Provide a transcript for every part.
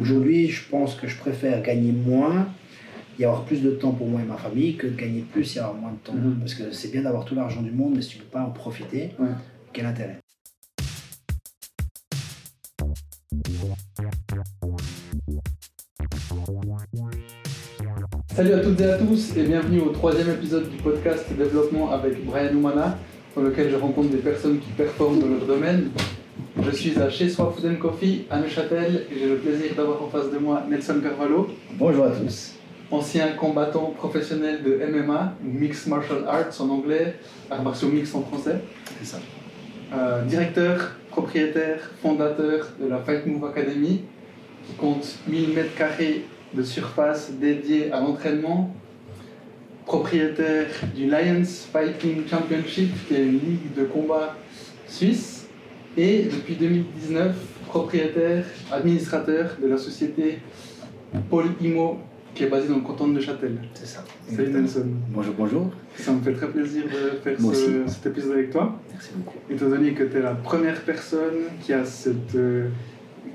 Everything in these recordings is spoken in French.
Aujourd'hui, je pense que je préfère gagner moins y avoir plus de temps pour moi et ma famille que gagner plus et avoir moins de temps. Mhm. Parce que c'est bien d'avoir tout l'argent du monde, mais si tu ne peux pas en profiter, Ouais. quel intérêt? Salut à toutes et à tous et bienvenue au troisième épisode du podcast Développement avec Brian Oumana, dans lequel je rencontre des personnes qui performent dans leur domaine. Je suis à chez Soi Food Coffee à Neuchâtel et j'ai le plaisir d'avoir en face de moi Nelson Carvalho, Bonjour à tous. ancien combattant professionnel de MMA, Mixed Martial Arts en anglais, arts martiaux mixtes en français, C'est ça. Euh, directeur, propriétaire, fondateur de la Fight Move Academy, qui compte 1000 mètres carrés de surface dédiée à l'entraînement, propriétaire du Lions Fighting Championship, qui est une ligue de combat suisse, et depuis 2019, propriétaire, administrateur de la société Paul Imo, qui est basée dans le canton de Neuchâtel. C'est ça. Salut. Nelson, Bonjour, bonjour. ça me fait très plaisir de faire ce- cet épisode avec toi. Merci beaucoup. Étant donné que tu es la première personne qui a cette euh,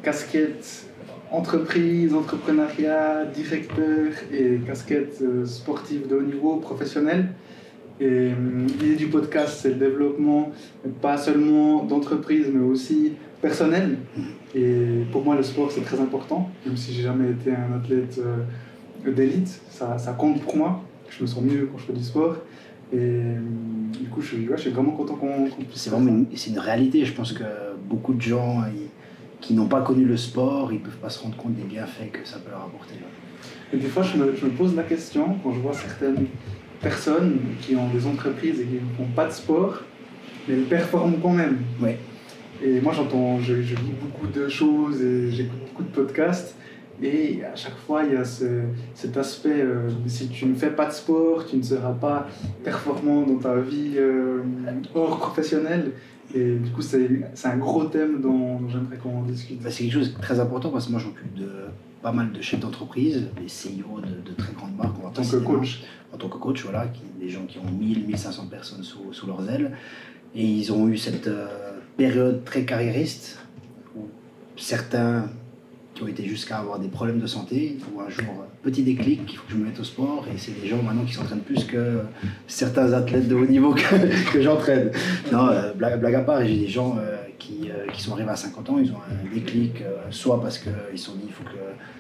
casquette entreprise, entrepreneuriat, directeur et casquette euh, sportive de haut niveau, professionnelle. Et euh, l'idée du podcast, c'est le développement, pas seulement d'entreprise, mais aussi personnel. Et pour moi, le sport, c'est très important, même si j'ai jamais été un athlète euh, d'élite, ça, ça compte pour moi. Je me sens mieux quand je fais du sport. Et euh, du coup, je, ouais, je suis vraiment content qu'on puisse C'est vraiment une, une réalité. Je pense que beaucoup de gens ils- qui n'ont pas connu le sport, ils ne peuvent pas se rendre compte des bienfaits que ça peut leur apporter. Et des fois, je me, je me pose la question quand je vois certaines personnes qui ont des entreprises et qui ne font pas de sport, mais elles performent quand même. Ouais. Et moi, j'entends, je, je lis beaucoup de choses et j'écoute beaucoup de podcasts. Et à chaque fois, il y a ce- cet aspect, euh, si tu ne fais pas de sport, tu ne seras pas performant dans ta vie euh, hors professionnelle. Et du coup, c'est un gros thème dont, dont j'aimerais qu'on discute. Bah, c'est quelque chose de très important parce que moi, j'occupe de pas mal de chefs d'entreprise, des CEO de, de très grandes marques. En tant que coach. en tant que coach, voilà, qui, des gens qui ont 1000, 1500 personnes sous, sous leurs ailes. Et ils ont eu cette euh, période très carriériste où certains qui ont été jusqu'à avoir des problèmes de santé, où un jour, euh, petit déclic, il faut que je me mette au sport. Et c'est des gens maintenant qui s'entraînent plus que certains athlètes de haut niveau que, que j'entraîne. Non, euh, blague, blague à part, j'ai des gens euh, qui, euh, qui sont arrivés à 50 ans, ils ont un déclic, euh, soit parce qu'ils se sont dit il faut que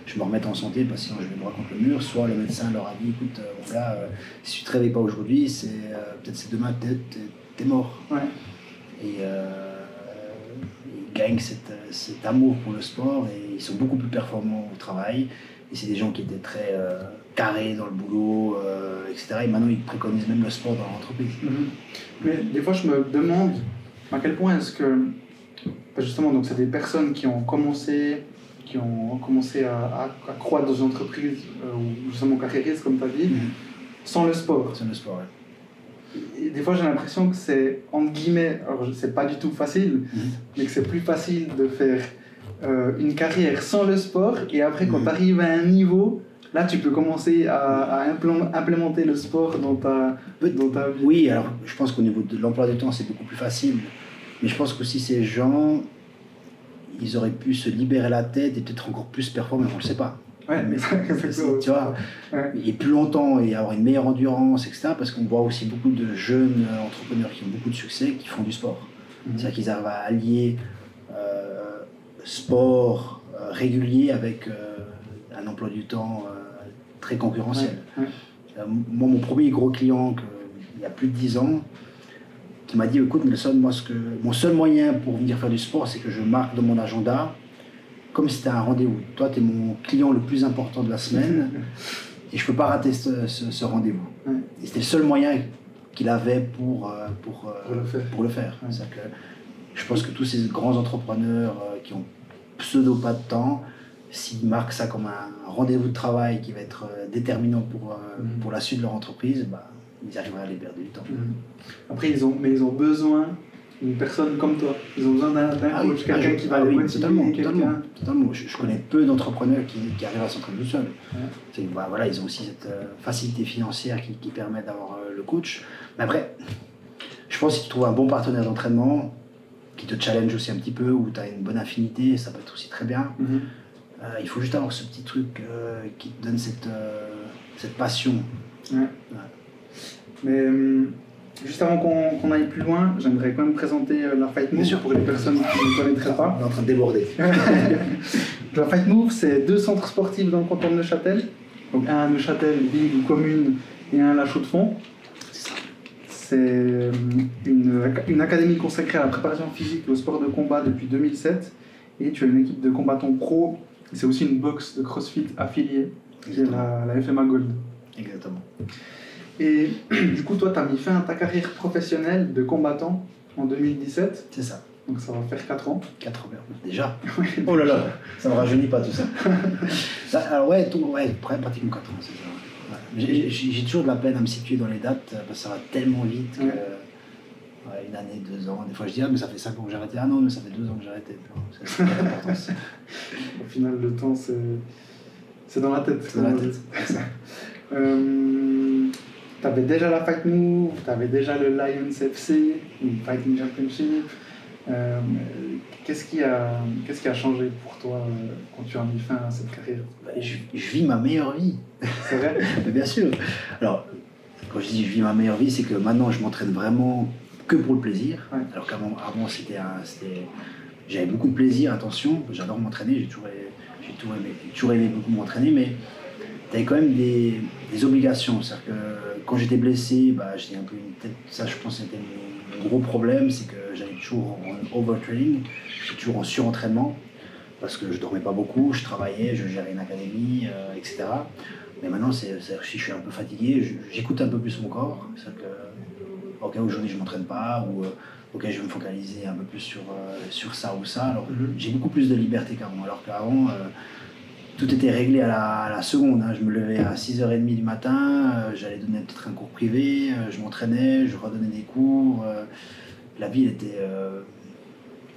je me remette en santé, parce que sinon je vais droit contre le mur, soit le médecin leur a dit écoute, euh, euh, si tu te réveilles pas aujourd'hui, c'est euh, peut-être c'est demain, peut-être t'es- mort. Ouais. Et euh, ils gagnent cette, cet amour pour le sport et ils sont beaucoup plus performants au travail. Et c'est des gens qui étaient très euh, carrés dans le boulot, euh, etc. Et maintenant ils préconisent même le sport dans l'entreprise. Mhm. Mais des fois, je me demande à quel point est-ce que, justement, donc c'est des personnes qui ont commencé, qui ont commencé à, à, à croître dans une entreprise euh, ou justement carriériste, comme tu as dit, Mhm. sans le sport. C'est le sport. Et des fois, j'ai l'impression que c'est, entre guillemets, alors c'est pas du tout facile, Mhm. mais que c'est plus facile de faire euh, une carrière sans le sport et après, quand Mhm. tu arrives à un niveau, là, tu peux commencer à, à implé- implémenter le sport dans ta, dans ta vie. Oui, alors je pense qu'au niveau de l'emploi du temps, c'est beaucoup plus facile. Mais je pense qu'aussi ces gens, ils auraient pu se libérer la tête et peut-être encore plus performer, on ne le sait pas. Ouais, Mais c'est c'est- tu vois, Ouais. et plus longtemps et avoir une meilleure endurance, etc. Parce qu'on voit aussi beaucoup de jeunes euh, entrepreneurs qui ont beaucoup de succès qui font du sport. Mhm. C'est-à-dire qu'ils arrivent à allier euh, sport euh, régulier avec euh, un emploi du temps très concurrentiel. Ouais, moi, mon premier gros client, que- il y a plus de 10 ans, qui m'a dit écoute, Nelson, moi, ce que, mon seul moyen pour venir faire du sport, c'est que je marque dans mon agenda comme si c'était un rendez-vous. Toi, tu es mon client le plus important de la semaine et je peux pas rater ce, ce- ce rendez-vous. Ouais. Et c'était le seul moyen qu'il avait pour, euh, pour, euh, Pour le faire. pour le faire. Ouais. C'est-à-dire que je pense que tous ces grands entrepreneurs euh, qui ont pseudo pas de temps, s'ils marquent ça comme un rendez-vous de travail qui va être déterminant pour, Mhm. pour la suite de leur entreprise, bah, ils arriveraient à les perdre du temps. Mhm. Après, ils ont, mais ils ont besoin d'une personne comme toi. Ils ont besoin d'un Ah oui, coach, ah, quelqu'un je- qui va ah les oui, motiver, totalement, quelqu'un- totalement, totalement. Je, je connais peu d'entrepreneurs qui, qui arrivent à s'entraîner tout seuls. Ouais. Bah, voilà, ils ont aussi cette euh, facilité financière qui, qui permet d'avoir euh, le coach. Mais après, je pense que si tu trouves un bon partenaire d'entraînement qui te challenge aussi un petit peu, où tu as une bonne affinité, ça peut être aussi très bien. Mhm. Euh, il faut juste avoir ce petit truc qui te donne cette, cette passion. Mais hum, juste avant qu'on aille plus loin, j'aimerais quand même présenter euh, la Fight Bien Move sûr. pour les personnes qui ne connaîtraient pas. On est en train de déborder. La Fight Move, c'est deux centres sportifs dans le canton de Neuchâtel. Donc un à Neuchâtel, ville ou commune, et un à La Chaux-de-Fonds. C'est euh, une, une académie consacrée à la préparation physique et au sport de combat depuis 2007. Et tu as une équipe de combattants pro. C'est aussi une box de CrossFit affiliée, qui est la, la FMA Gold. Exactement. Et du coup, toi, tu as mis fin à ta carrière professionnelle de combattant en 2017. C'est ça. Donc ça va faire 4 ans. 4 heures. Déjà Oh là là, ça me rajeunit pas tout ça. Ça, alors ouais, tout, ouais, pr- pratiquement 4 ans, c'est ça. Ouais. J'ai- toujours de la peine à me situer dans les dates euh, parce que ça va tellement vite que. Ouais. ouais, une année, deux ans. Des fois je dis, ah, mais ça fait 5 ans que j'ai arrêté. Ah non, mais ça fait 2 ans que j'ai arrêté. C'est c'est l'importance. Au final, le temps, c'est c'est dans la tête. C'est dans la tête. Euh, t'avais déjà la Fight Move, t'avais déjà le Lions FC, ou Fighting Championship. Euh, qu'est-ce, qui a, qu'est-ce qui a changé pour toi euh, quand tu as mis fin à cette carrière? Bah, je, je vis ma meilleure vie. C'est vrai? Mais bien sûr. Alors, quand je dis je vis ma meilleure vie, c'est que maintenant je m'entraîne vraiment que pour le plaisir. Ouais. Alors qu'avant, avant, c'était un- c'était- j'avais beaucoup de plaisir, attention, j'adore m'entraîner, j'ai toujours, j'ai toujours aimé, j'ai toujours aimé beaucoup m'entraîner, mais tu avais quand même des, des obligations. C'est-à-dire que quand j'étais blessé, bah, j'étais un peu une tête, ça je pense que c'était mon, mon gros problème, c'est que j'allais toujours en overtraining, j'étais toujours en surentraînement, parce que je dormais pas beaucoup, je travaillais, je gérais une académie, euh, etc. Mais maintenant, c'est, c'est- si je suis un peu fatigué, j'écoute un peu plus mon corps. C'est-à-dire que, ok, aujourd'hui je ne m'entraîne pas, ou euh, ok, je vais me focaliser un peu plus sur, euh, sur ça ou ça. Alors, Mhm. j'ai beaucoup plus de liberté qu'avant. Alors qu'avant, euh, tout était réglé à la, à la seconde. hein. Je me levais à 6h30 du matin, euh, j'allais donner peut-être un cours privé, euh, je m'entraînais, je redonnais des cours. euh, la vie elle était euh,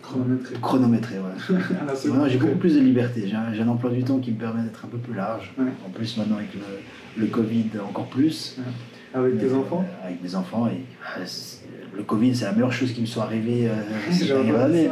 Chronométré. chronométrée. ouais. Maintenant, j'ai beaucoup plus de liberté. J'ai un, emploi du temps qui me permet d'être un peu plus large. Ouais. En plus, maintenant, avec le, le Covid, encore plus. Avec tes enfants? Avec mes enfants. Et, ah, c'est- le Covid, c'est la meilleure chose qui me soit arrivée euh, cette dernière année.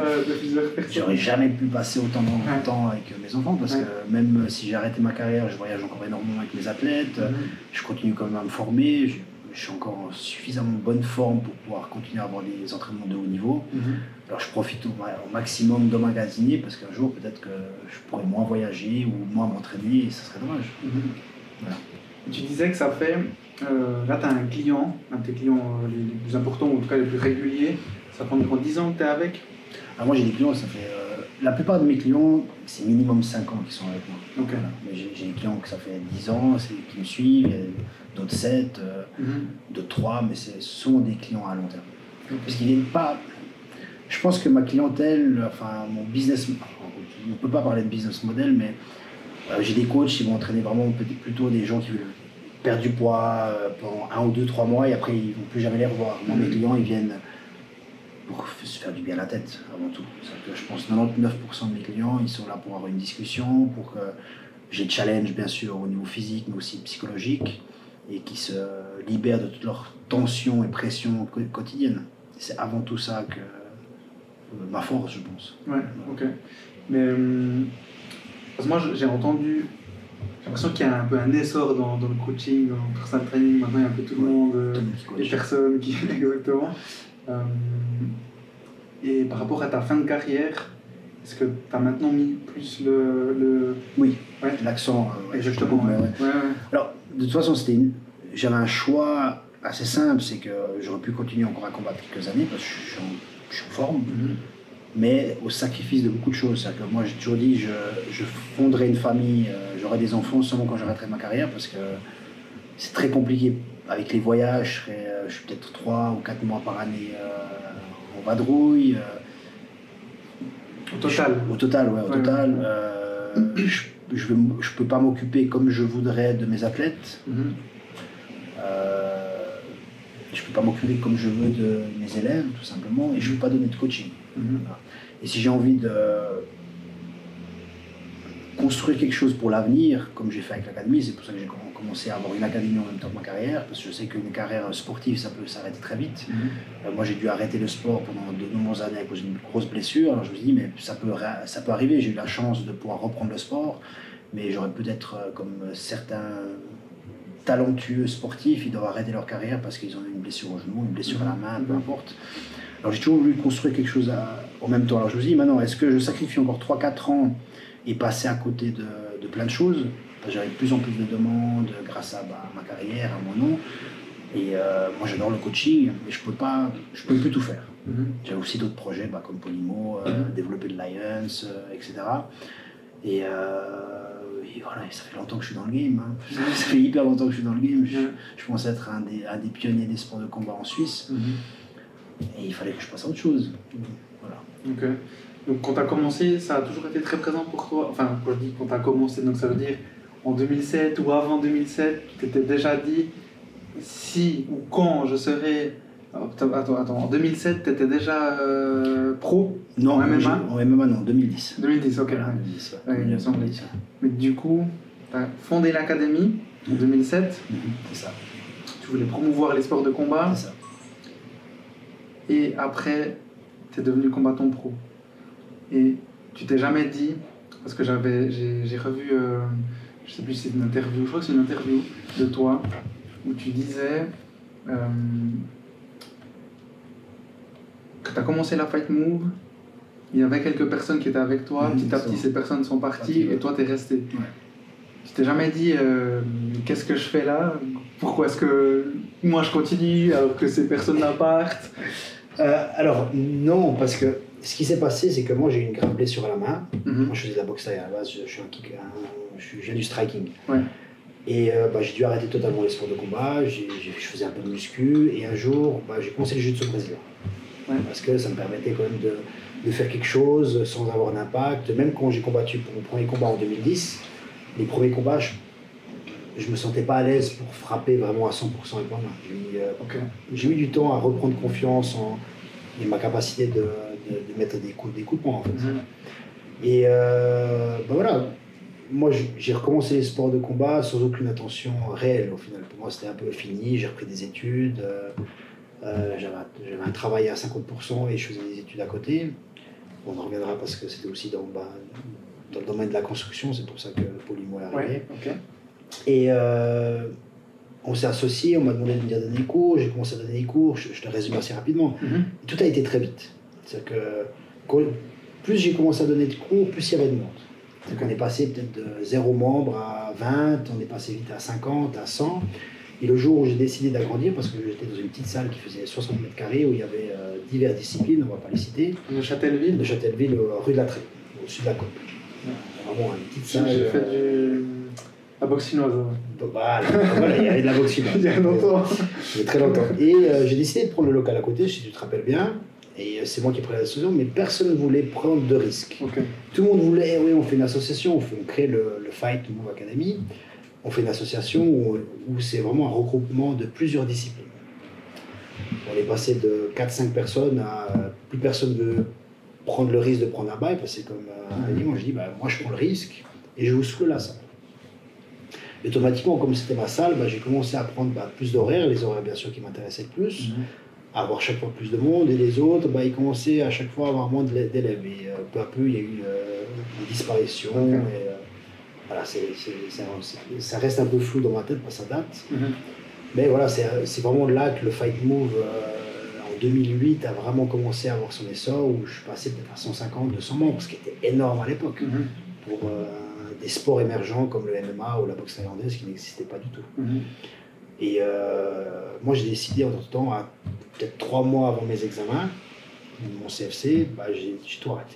J'aurais jamais pu passer autant de Ouais. temps avec mes enfants parce Ouais. que même si j'ai arrêté ma carrière, je voyage encore énormément avec mes athlètes. Mhm. Je continue quand même à me former. Je, je suis encore en suffisamment bonne forme pour pouvoir continuer à avoir des entraînements de haut niveau. Mhm. Alors je profite au, ma- au maximum d'emmagasiner parce qu'un jour peut-être que je pourrais moins voyager ou moins m'entraîner et ça serait dommage. Mhm. Voilà. Tu disais que ça fait. Euh, là, tu as un client, un de tes clients euh, les, les plus importants, ou en tout cas les plus réguliers. Ça fait environ 10 ans que tu es avec? Alors moi j'ai des clients, ça fait... euh, la plupart de mes clients, c'est minimum 5 ans qui sont avec moi. Ok. Voilà. Mais j'ai des clients que ça fait 10 ans, qui me suivent, il y a d'autres 7, euh, Mhm. d'autres 3, mais ce sont des clients à long terme. Parce qu'ils viennent pas. Je pense que ma clientèle, enfin mon business, on ne peut pas parler de business model, mais euh, j'ai des coachs qui vont entraîner vraiment plutôt des gens qui veulent perdre du poids euh, pendant un ou deux, trois mois et après ils vont plus jamais les revoir. Moi, mes clients, ils viennent pour se faire du bien à la tête avant tout. Que je pense que 99% de mes clients, ils sont là pour avoir une discussion, pour que j'ai le challenge bien sûr au niveau physique, mais aussi psychologique, et qui se libèrent de toutes leurs tensions et pressions quotidiennes. C'est avant tout ça que euh, ma force, je pense. Ouais, ok. Mais. euh, parce que moi, j'ai entendu. J'ai l'impression qu'il y a un peu un essor dans, dans le coaching, dans le personal training. Maintenant, il y a un peu tout le Ouais, monde. euh, les personnes qui. Exactement. Euh, et par rapport à ta fin de carrière, est-ce que tu as maintenant mis plus le. le... Oui, Ouais. l'accent. euh, ouais, Exactement. Alors, de toute façon, c'était une- j'avais un choix assez simple, c'est que j'aurais pu continuer encore à combattre quelques années parce que je suis en, je suis en forme, Mhm. Mais au sacrifice de beaucoup de choses. Que moi, j'ai toujours dit, je, je fonderai une famille, euh, j'aurai des enfants seulement quand j'arrêterai ma carrière parce que c'est très compliqué. Avec les voyages, je, serai, euh, je suis peut-être 3 ou 4 mois par année euh, en vadrouille. euh, Au total. au total, ouais, au Ouais, total. ouais. je, je peux pas m'occuper comme je voudrais de mes athlètes. Mhm. Je peux pas m'occuper comme je veux de mes élèves, tout simplement, et je peux pas donner de coaching. Mhm. Et si j'ai envie de construire quelque chose pour l'avenir, comme j'ai fait avec l'académie. C'est pour ça que j'ai commencé à avoir une académie en même temps que ma carrière, parce que je sais qu'une carrière sportive, ça peut s'arrêter très vite. Mhm. Euh, moi, j'ai dû arrêter le sport pendant de nombreuses années à cause d'une grosse blessure. Alors je me suis dit, mais ça peut, ça peut arriver. J'ai eu la chance de pouvoir reprendre le sport, mais j'aurais peut-être, euh, comme certains talentueux sportifs, ils doivent arrêter leur carrière parce qu'ils ont une blessure au genou, une blessure à la main, peu importe. Alors j'ai toujours voulu construire quelque chose en même temps. Alors je me dis, maintenant, est-ce que je sacrifie encore 3-4 ans et passer à côté de, de plein de choses? J'avais de plus en plus de demandes grâce à bah, ma carrière, à mon nom. Et euh, moi j'adore le coaching, mais je ne peux, pas, je peux plus tout faire. Mm-hmm. J'ai aussi d'autres projets bah, comme Polymo, euh, mm-hmm. développer le Lions, euh, etc. Et et voilà, ça fait longtemps que je suis dans le game. Hein. Ça fait hyper longtemps que je suis dans le game. Je, je pense être un des, un des, pionniers des sports de combat en Suisse. Mhm. Et il fallait que je passe à autre chose. Voilà. Donc quand tu as commencé, ça a toujours été très présent pour toi. Enfin, quand je dis quand tu as commencé, donc ça veut dire en 2007 ou avant 2007, tu t'étais déjà dit si ou quand je serai Attends, attends, en 2007, tu étais déjà euh, pro? Non, en MMA En MMA, non, 2010. 2010, ok. 2010, Mais du coup, tu as fondé l'académie en 2007. Mhm, c'est ça. Tu voulais promouvoir les sports de combat. C'est ça. Et après, tu es devenu combattant pro. Et tu t'es jamais dit, parce que j'avais, j'ai, revu, euh, je sais plus si c'est une interview, je crois que c'est une interview de toi, où tu disais. Euh, tu as commencé la Fight Move, il y avait quelques personnes qui étaient avec toi, petit à petit ces personnes sont parties et toi tu es resté. Ouais. Tu t'es jamais dit euh, qu'est-ce que je fais là? Pourquoi est-ce que moi je continue alors que ces personnes partent? Euh, Alors non, parce que ce qui s'est passé c'est que moi j'ai eu une grave blessure à la main. Mhm. Moi je faisais de la boxe à la base, je, suis un kick, du striking. Et euh, bah, j'ai dû arrêter totalement les sports de combat, je faisais un peu de muscu et un jour bah, j'ai commencé le jiu-jitsu brésilien parce que ça me permettait quand même de, de faire quelque chose sans avoir d'impact. Même quand j'ai combattu pour mon premier combat en 2010, les premiers combats, je, ne me sentais pas à l'aise pour frapper vraiment à 100% avec ma main. J'ai mis, du temps à reprendre confiance en, ma capacité de, de, mettre des coups, des coups de poing en fait. Mhm. Et euh, ben voilà, moi j'ai recommencé les sports de combat sans aucune intention réelle au final. Pour moi c'était un peu fini, j'ai repris des études. Euh, euh, j'avais un travail à 50% et je faisais des études à côté. On en reviendra parce que c'était aussi dans, bah, dans, le domaine de la construction, c'est pour ça que Polymo est arrivé. Et euh, on s'est associés, on m'a demandé de venir donner des cours, j'ai commencé à donner des cours, je, te résume assez rapidement. Mhm. Tout a été très vite. C'est que plus j'ai commencé à donner de cours, plus il y avait de monde. C'est qu'on est passé peut-être de 0 membres à 20, on est passé vite à 50, à 100. Et le jour où j'ai décidé d'agrandir, parce que j'étais dans une petite salle qui faisait 60 mètres carrés, où il y avait euh, diverses disciplines, on ne va pas les citer. De Châtelleville De Châtelleville, euh, rue de la Trée, au-dessus de la côte. Vraiment une petite salle. J'ai fait euh, du... la boxe chinoise. Bah, voilà, il y avait de la boxe chinoise. il y a longtemps. Il y a très longtemps. Et j'ai décidé de prendre le local à côté, si tu te rappelles bien. Et c'est moi qui ai pris la décision, mais personne ne voulait prendre de risques. Tout le monde voulait, oui, on fait une association, on, fait, on crée le, le Fight Move Academy on fait une association où, c'est vraiment un regroupement de plusieurs disciplines. On est passé de 4-5 personnes à plus personne veut prendre le risque de prendre un bail, parce que comme euh, dit, moi je dis, bah, moi je prends le risque et je vous souffle la salle. Et automatiquement, comme c'était ma salle, bah, j'ai commencé à prendre bah, plus d'horaires, les horaires bien sûr qui m'intéressaient le plus, mhm. à avoir chaque fois plus de monde, et les autres, bah, ils commençaient à chaque fois à avoir moins d'élèves. Et euh, peu à peu, il y a eu euh, des disparitions. Et, voilà, ça reste un peu flou dans ma tête parce que ça date. Mhm. Mais voilà, c'est vraiment là que le Fight Move euh, en 2008 a vraiment commencé à avoir son essor, où je suis passé peut-être à 150, 200 membres, ce qui était énorme à l'époque mhm. pour euh, des sports émergents comme le MMA ou la boxe thaïlandaise qui n'existaient pas du tout. Mhm. Et euh, moi, j'ai décidé en temps, peut-être trois mois avant mes examens, mon CFC, bah, j'ai tout arrêté.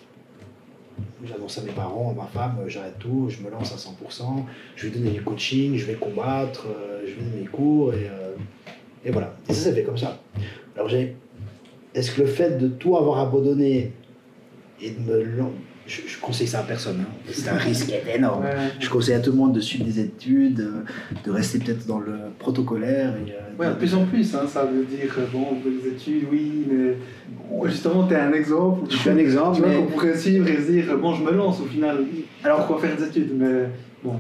J'annonce à mes parents, à ma femme, euh, j'arrête tout, je me lance à 100%, je vais donner du coaching, je vais combattre, euh, je vais donner mes cours, et, euh, et voilà. Et ça, ça fait comme ça. Alors, j'ai. Est-ce que le fait de tout avoir abandonné et de me je, je conseille ça à personne. hein. C'est un risque énorme. Je conseille à tout le monde de suivre des études, euh, de rester peut-être dans le protocolaire. Et, euh, Ouais, de plus en plus, hein, ça veut dire, euh, bon, les études, oui, mais justement, tu es un exemple. Je suis un exemple. Tu vois, qu'on pourrait suivre et se dire, bon, je me lance au final. Alors, pourquoi faire des études Mais bon,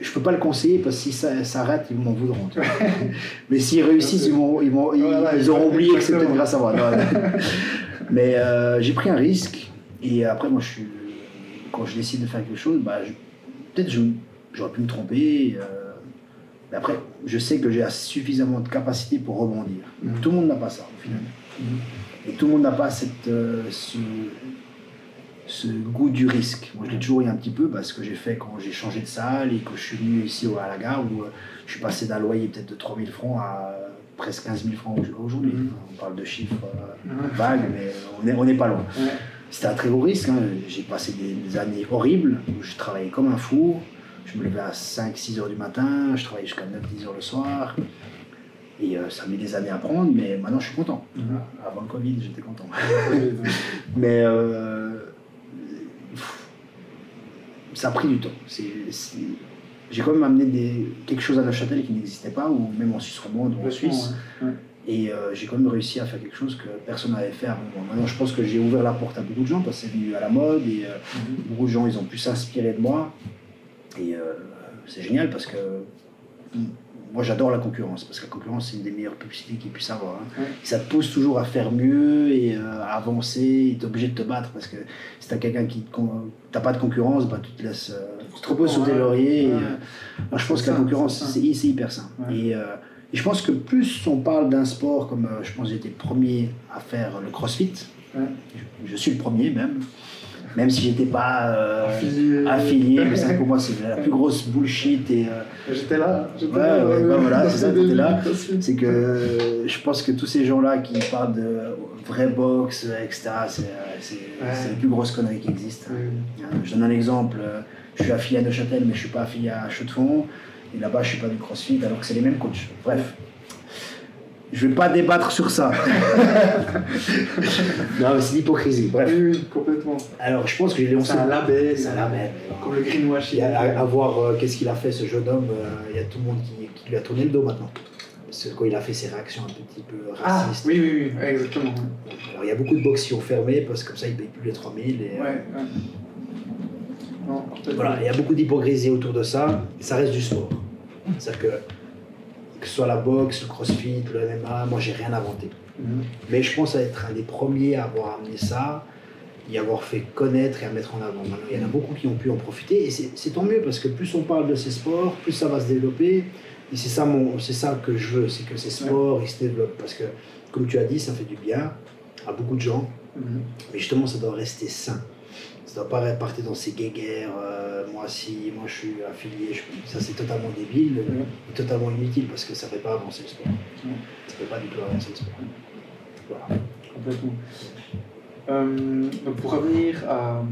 je peux pas le conseiller parce que si ça s'arrête, ils m'en voudront. tu vois. Mais s'ils réussissent, ils, m'ont- ils, m'ont- ils- Voilà, ils auront oublié que c'est peut-être grâce à moi. Non, Mais euh, j'ai pris un risque et après, moi, je suis, quand je décide de faire quelque chose, bah, peut-être j'aurais pu me tromper. euh, mais après, je sais que j'ai suffisamment de capacité pour rebondir. Mhm. Tout le monde n'a pas ça au final. Et tout le monde n'a pas cette, euh, ce, ce goût du risque. Moi, je l'ai toujours eu un petit peu parce que j'ai fait quand j'ai changé de salle et que je suis venu ici à la gare où euh, je suis passé d'un loyer peut-être de 3000 francs à presque 15 000 francs au- aujourd'hui. On parle de chiffres euh, vagues, mais on n'est on n'est pas loin. C'était un très gros risque. hein. J'ai passé des, des années horribles où je travaillais comme un fou. Je me levais à 5-6 heures du matin, je travaillais jusqu'à 9-10 heures le soir. Et euh, ça a mis des années à prendre, mais maintenant je suis content. Mhm. Avant le Covid, j'étais content. Mais euh, ça a pris du temps. J'ai quand même amené des, quelque chose à Neuchâtel qui n'existait pas, ou même en Suisse romande ou en Suisse. ouais. Ouais. Et euh, j'ai quand même réussi à faire quelque chose que personne n'avait fait avant moi. Maintenant, je pense que j'ai ouvert la porte à beaucoup de gens parce que c'est venu à la mode et euh, Mhm. beaucoup de gens ils ont pu s'inspirer de moi. Et euh, c'est génial parce que moi j'adore la concurrence parce que la concurrence c'est une des meilleures publicités qu'il puisse avoir. hein. Ouais. Ça te pousse toujours à faire mieux et à avancer. Et t'es obligé de te battre parce que si t'as quelqu'un qui t'as pas de concurrence, bah, tu te laisses te reposes sur tes lauriers. et, Ouais. moi, je pense que la concurrence c'est hyper sain. Ouais. Et, et je pense que plus on parle d'un sport comme euh, je pense que j'étais le premier à faire le CrossFit. Ouais. Je, je suis le premier même. Même si j'étais pas euh, Affilié. affilié, mais ça pour moi c'est la plus grosse bullshit et euh, J'étais là. J'étais Ouais, là. ouais, bah voilà, c'est ça, t'étais là. c'est que euh, je pense que tous ces gens-là qui parlent de vraie boxe, etc., c'est la plus grosse connerie qui existe. Euh, Je donne un exemple, je suis affilié à Neuchâtel, mais je suis pas affilié à Chaux-de-Fonds, et là-bas je suis pas du CrossFit, alors que c'est les mêmes coachs. Bref. Je vais pas débattre sur ça. non, mais c'est l'hypocrisie. Bref. Oui, oui, complètement. Alors, je pense que j'ai lancé. C'est un label. C'est un label. Comme le greenwashing. À, à voir euh, qu'est-ce qu'il a fait, ce jeune homme, euh, il y a tout le monde qui, qui lui a tourné le dos maintenant. Parce que quand il a fait ses réactions un petit peu Ah, racistes. oui, oui, oui, exactement. Alors, il y a beaucoup de box qui ont fermé parce que comme ça, ils ne payent plus les 3000. Et, euh, Ouais, ouais. Non. Voilà, il y a beaucoup d'hypocrisie autour de ça. Et ça reste du sport. C'est-à-dire que, que ce soit la boxe, le crossfit, le MMA, moi, j'ai rien inventé. Mhm. Mais je pense à être un des premiers à avoir amené ça, y avoir fait connaître et à mettre en avant. Maintenant, il y en a beaucoup qui ont pu en profiter et c'est tant mieux parce que plus on parle de ces sports, plus ça va se développer. Et c'est ça, mon- ça que je veux, c'est que ces sports ils se développent parce que, comme tu as dit, ça fait du bien à beaucoup de gens, Mhm. mais justement, ça doit rester sain. Ça doit pas partir dans ces guéguerres. euh, moi, si moi je suis affilié, je- ça c'est totalement débile, Ouais. et totalement inutile parce que ça fait pas avancer le sport. Ça fait pas du tout avancer le sport. Voilà. Complètement. Euh, donc pour revenir à euh,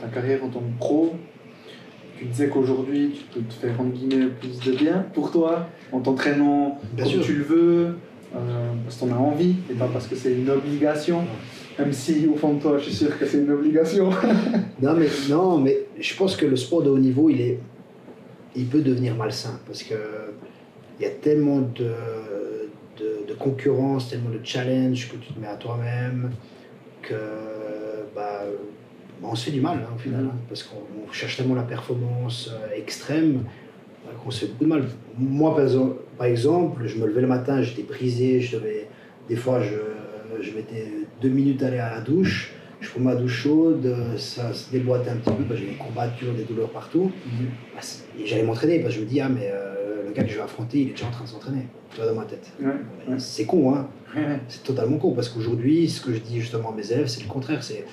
ta carrière en tant que pro, tu disais qu'aujourd'hui tu peux te faire entre guillemets plus de bien pour toi en t'entraînant comme sûr. tu le veux, euh, parce que tu en as envie et pas parce que c'est une obligation. Même si au fond de toi je suis sûr que c'est une obligation. Non mais, non, mais je pense que le sport de haut niveau, il, est, il peut devenir malsain parce que il y a tellement de, de, de concurrence, tellement de challenge que tu te mets à toi-même que bah, on se fait du mal hein, au final hein, parce qu'on on cherche tellement la performance euh, extrême bah, qu'on se fait beaucoup de mal. Moi par exemple, par exemple, je me levais le matin, j'étais brisé, je devais, des fois je, je mettais deux minutes à aller à la douche. Je prends ma douche chaude, euh, ça se déboîtait un petit peu, parce que j'ai des courbatures, des douleurs partout. Bah, c'est- et j'allais m'entraîner parce que je me dis, ah, mais euh, le gars que je vais affronter, il est déjà en train de s'entraîner. Tu vois, dans ma tête. Ouais, ouais. C'est con, hein. Ouais. C'est totalement con parce qu'aujourd'hui, ce que je dis justement à mes élèves, c'est le contraire. C'est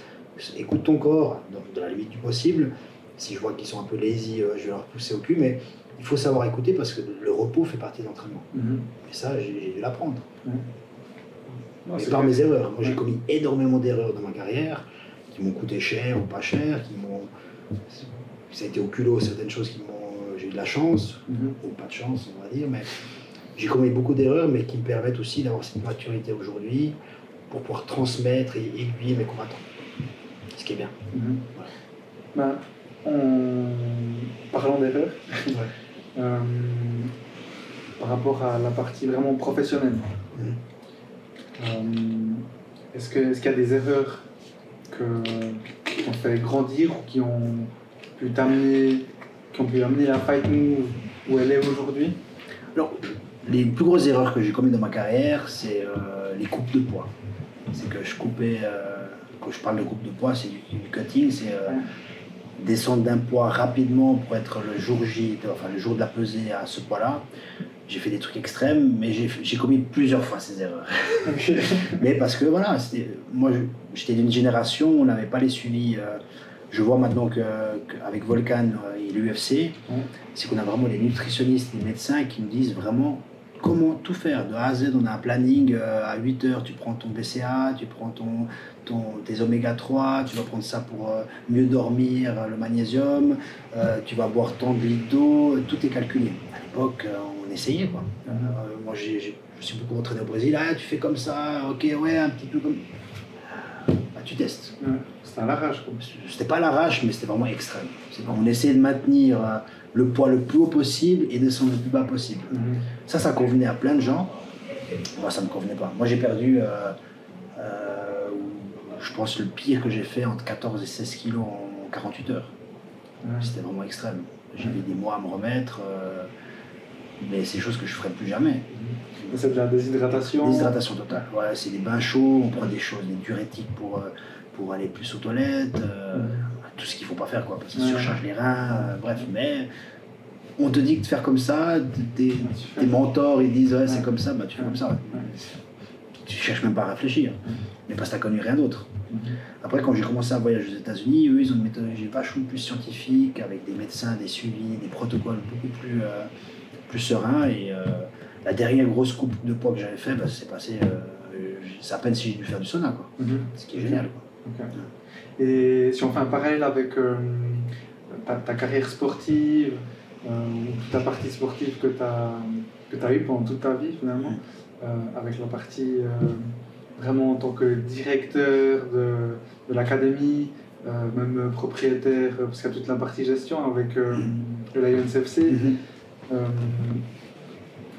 écoute ton corps, dans, dans la limite du possible. Si je vois qu'ils sont un peu lazy, euh, je vais leur pousser au cul, mais il faut savoir écouter parce que le repos fait partie de l'entraînement. Mhm. Et ça, j'ai j'ai dû l'apprendre. Non, par clair. mes erreurs. Moi, j'ai commis énormément d'erreurs dans ma carrière qui m'ont coûté cher ou pas cher, qui m'ont. Ça a été au culot, certaines choses qui m'ont. J'ai eu de la chance, Mhm. ou pas de chance, on va dire, mais j'ai commis beaucoup d'erreurs, mais qui me permettent aussi d'avoir cette maturité aujourd'hui pour pouvoir transmettre et aiguiller mes combattants. ce qui est bien. En parlant d'erreur, euh, par rapport à la partie vraiment professionnelle, Mhm. euh, est-ce qu'il est qu'il y a des erreurs que, qui t'ont fait grandir ou qui ont pu t'amener, qui ont pu amener la Fight Move où elle est aujourd'hui? Alors, les plus grosses erreurs que j'ai commises dans ma carrière, c'est euh, les coupes de poids. C'est que je coupais, euh, quand je parle de coupe de poids, c'est du, du cutting, c'est euh, Ouais. descendre d'un poids rapidement pour être le jour J, enfin le jour de la pesée à ce poids-là. J'ai fait des trucs extrêmes, mais j'ai commis plusieurs fois ces erreurs. Mais parce que voilà, moi j'étais d'une génération où on n'avait pas les suivis. euh, je vois maintenant qu'avec Volcan euh, et l'UFC, c'est qu'on a vraiment des nutritionnistes, des médecins qui nous disent vraiment comment tout faire. De A à Z, on a un planning euh, à 8 heures, tu prends ton BCA, tu prends ton, ton, tes oméga 3, tu vas prendre ça pour euh, mieux dormir, le magnésium, tu vas boire tant de litres d'eau, tout est calculé. À l'époque, on essayait quoi. Euh, moi, j'ai, j'ai- je suis beaucoup entraîné au Brésil. Ah, tu fais comme ça, ok, ouais, un petit peu comme. Bah, tu testes. Ouais, C'est à l'arrache. quoi. C'était pas à l'arrache, mais c'était vraiment extrême. C'est on essayait de maintenir euh, le poids le plus haut possible et descendre le plus bas possible. Mhm. Ça, ça convenait à plein de gens. Moi, ça me convenait pas. Moi, j'ai perdu, euh, euh, je pense, le pire que j'ai fait entre 14 et 16 kilos en 48 heures. Ouais. C'était vraiment extrême. J'ai mis des mois à me remettre, euh, mais c'est des choses que je ferai plus jamais. C'est de la déshydratation. Déshydratation totale. Ouais, c'est des bains chauds, on prend des choses, des diurétiques pour, euh, pour aller plus aux toilettes, euh, tout ce qu'il faut pas faire, quoi, parce que ça surcharge les reins, euh, bref. Mais on te dit que de faire comme ça, tes, tes mentors ils disent ouais, c'est comme ça, bah tu fais comme ça. ouais. Tu cherches même pas à réfléchir, mais parce que tu connu rien d'autre. Après, quand j'ai commencé à voyager aux États-Unis, eux, ils ont une méthodologie vachement plus scientifique, avec des médecins, des suivis, des protocoles beaucoup plus, euh, plus sereins. Et euh, la dernière grosse coupe de poids que j'avais fait, bah, ça s'est passé. euh, c'est à peine si j'ai dû faire du sauna, quoi. Mhm. Ce qui est génial, quoi. Et si on fait un parallèle avec euh, ta, ta carrière sportive, la partie sportive que tu as, que as eue pendant toute ta vie finalement, euh, avec la partie euh, vraiment en tant que directeur de, de l'académie, euh, même propriétaire, parce qu'il y a toute la partie gestion avec le Lions FC, Mhm. Euh,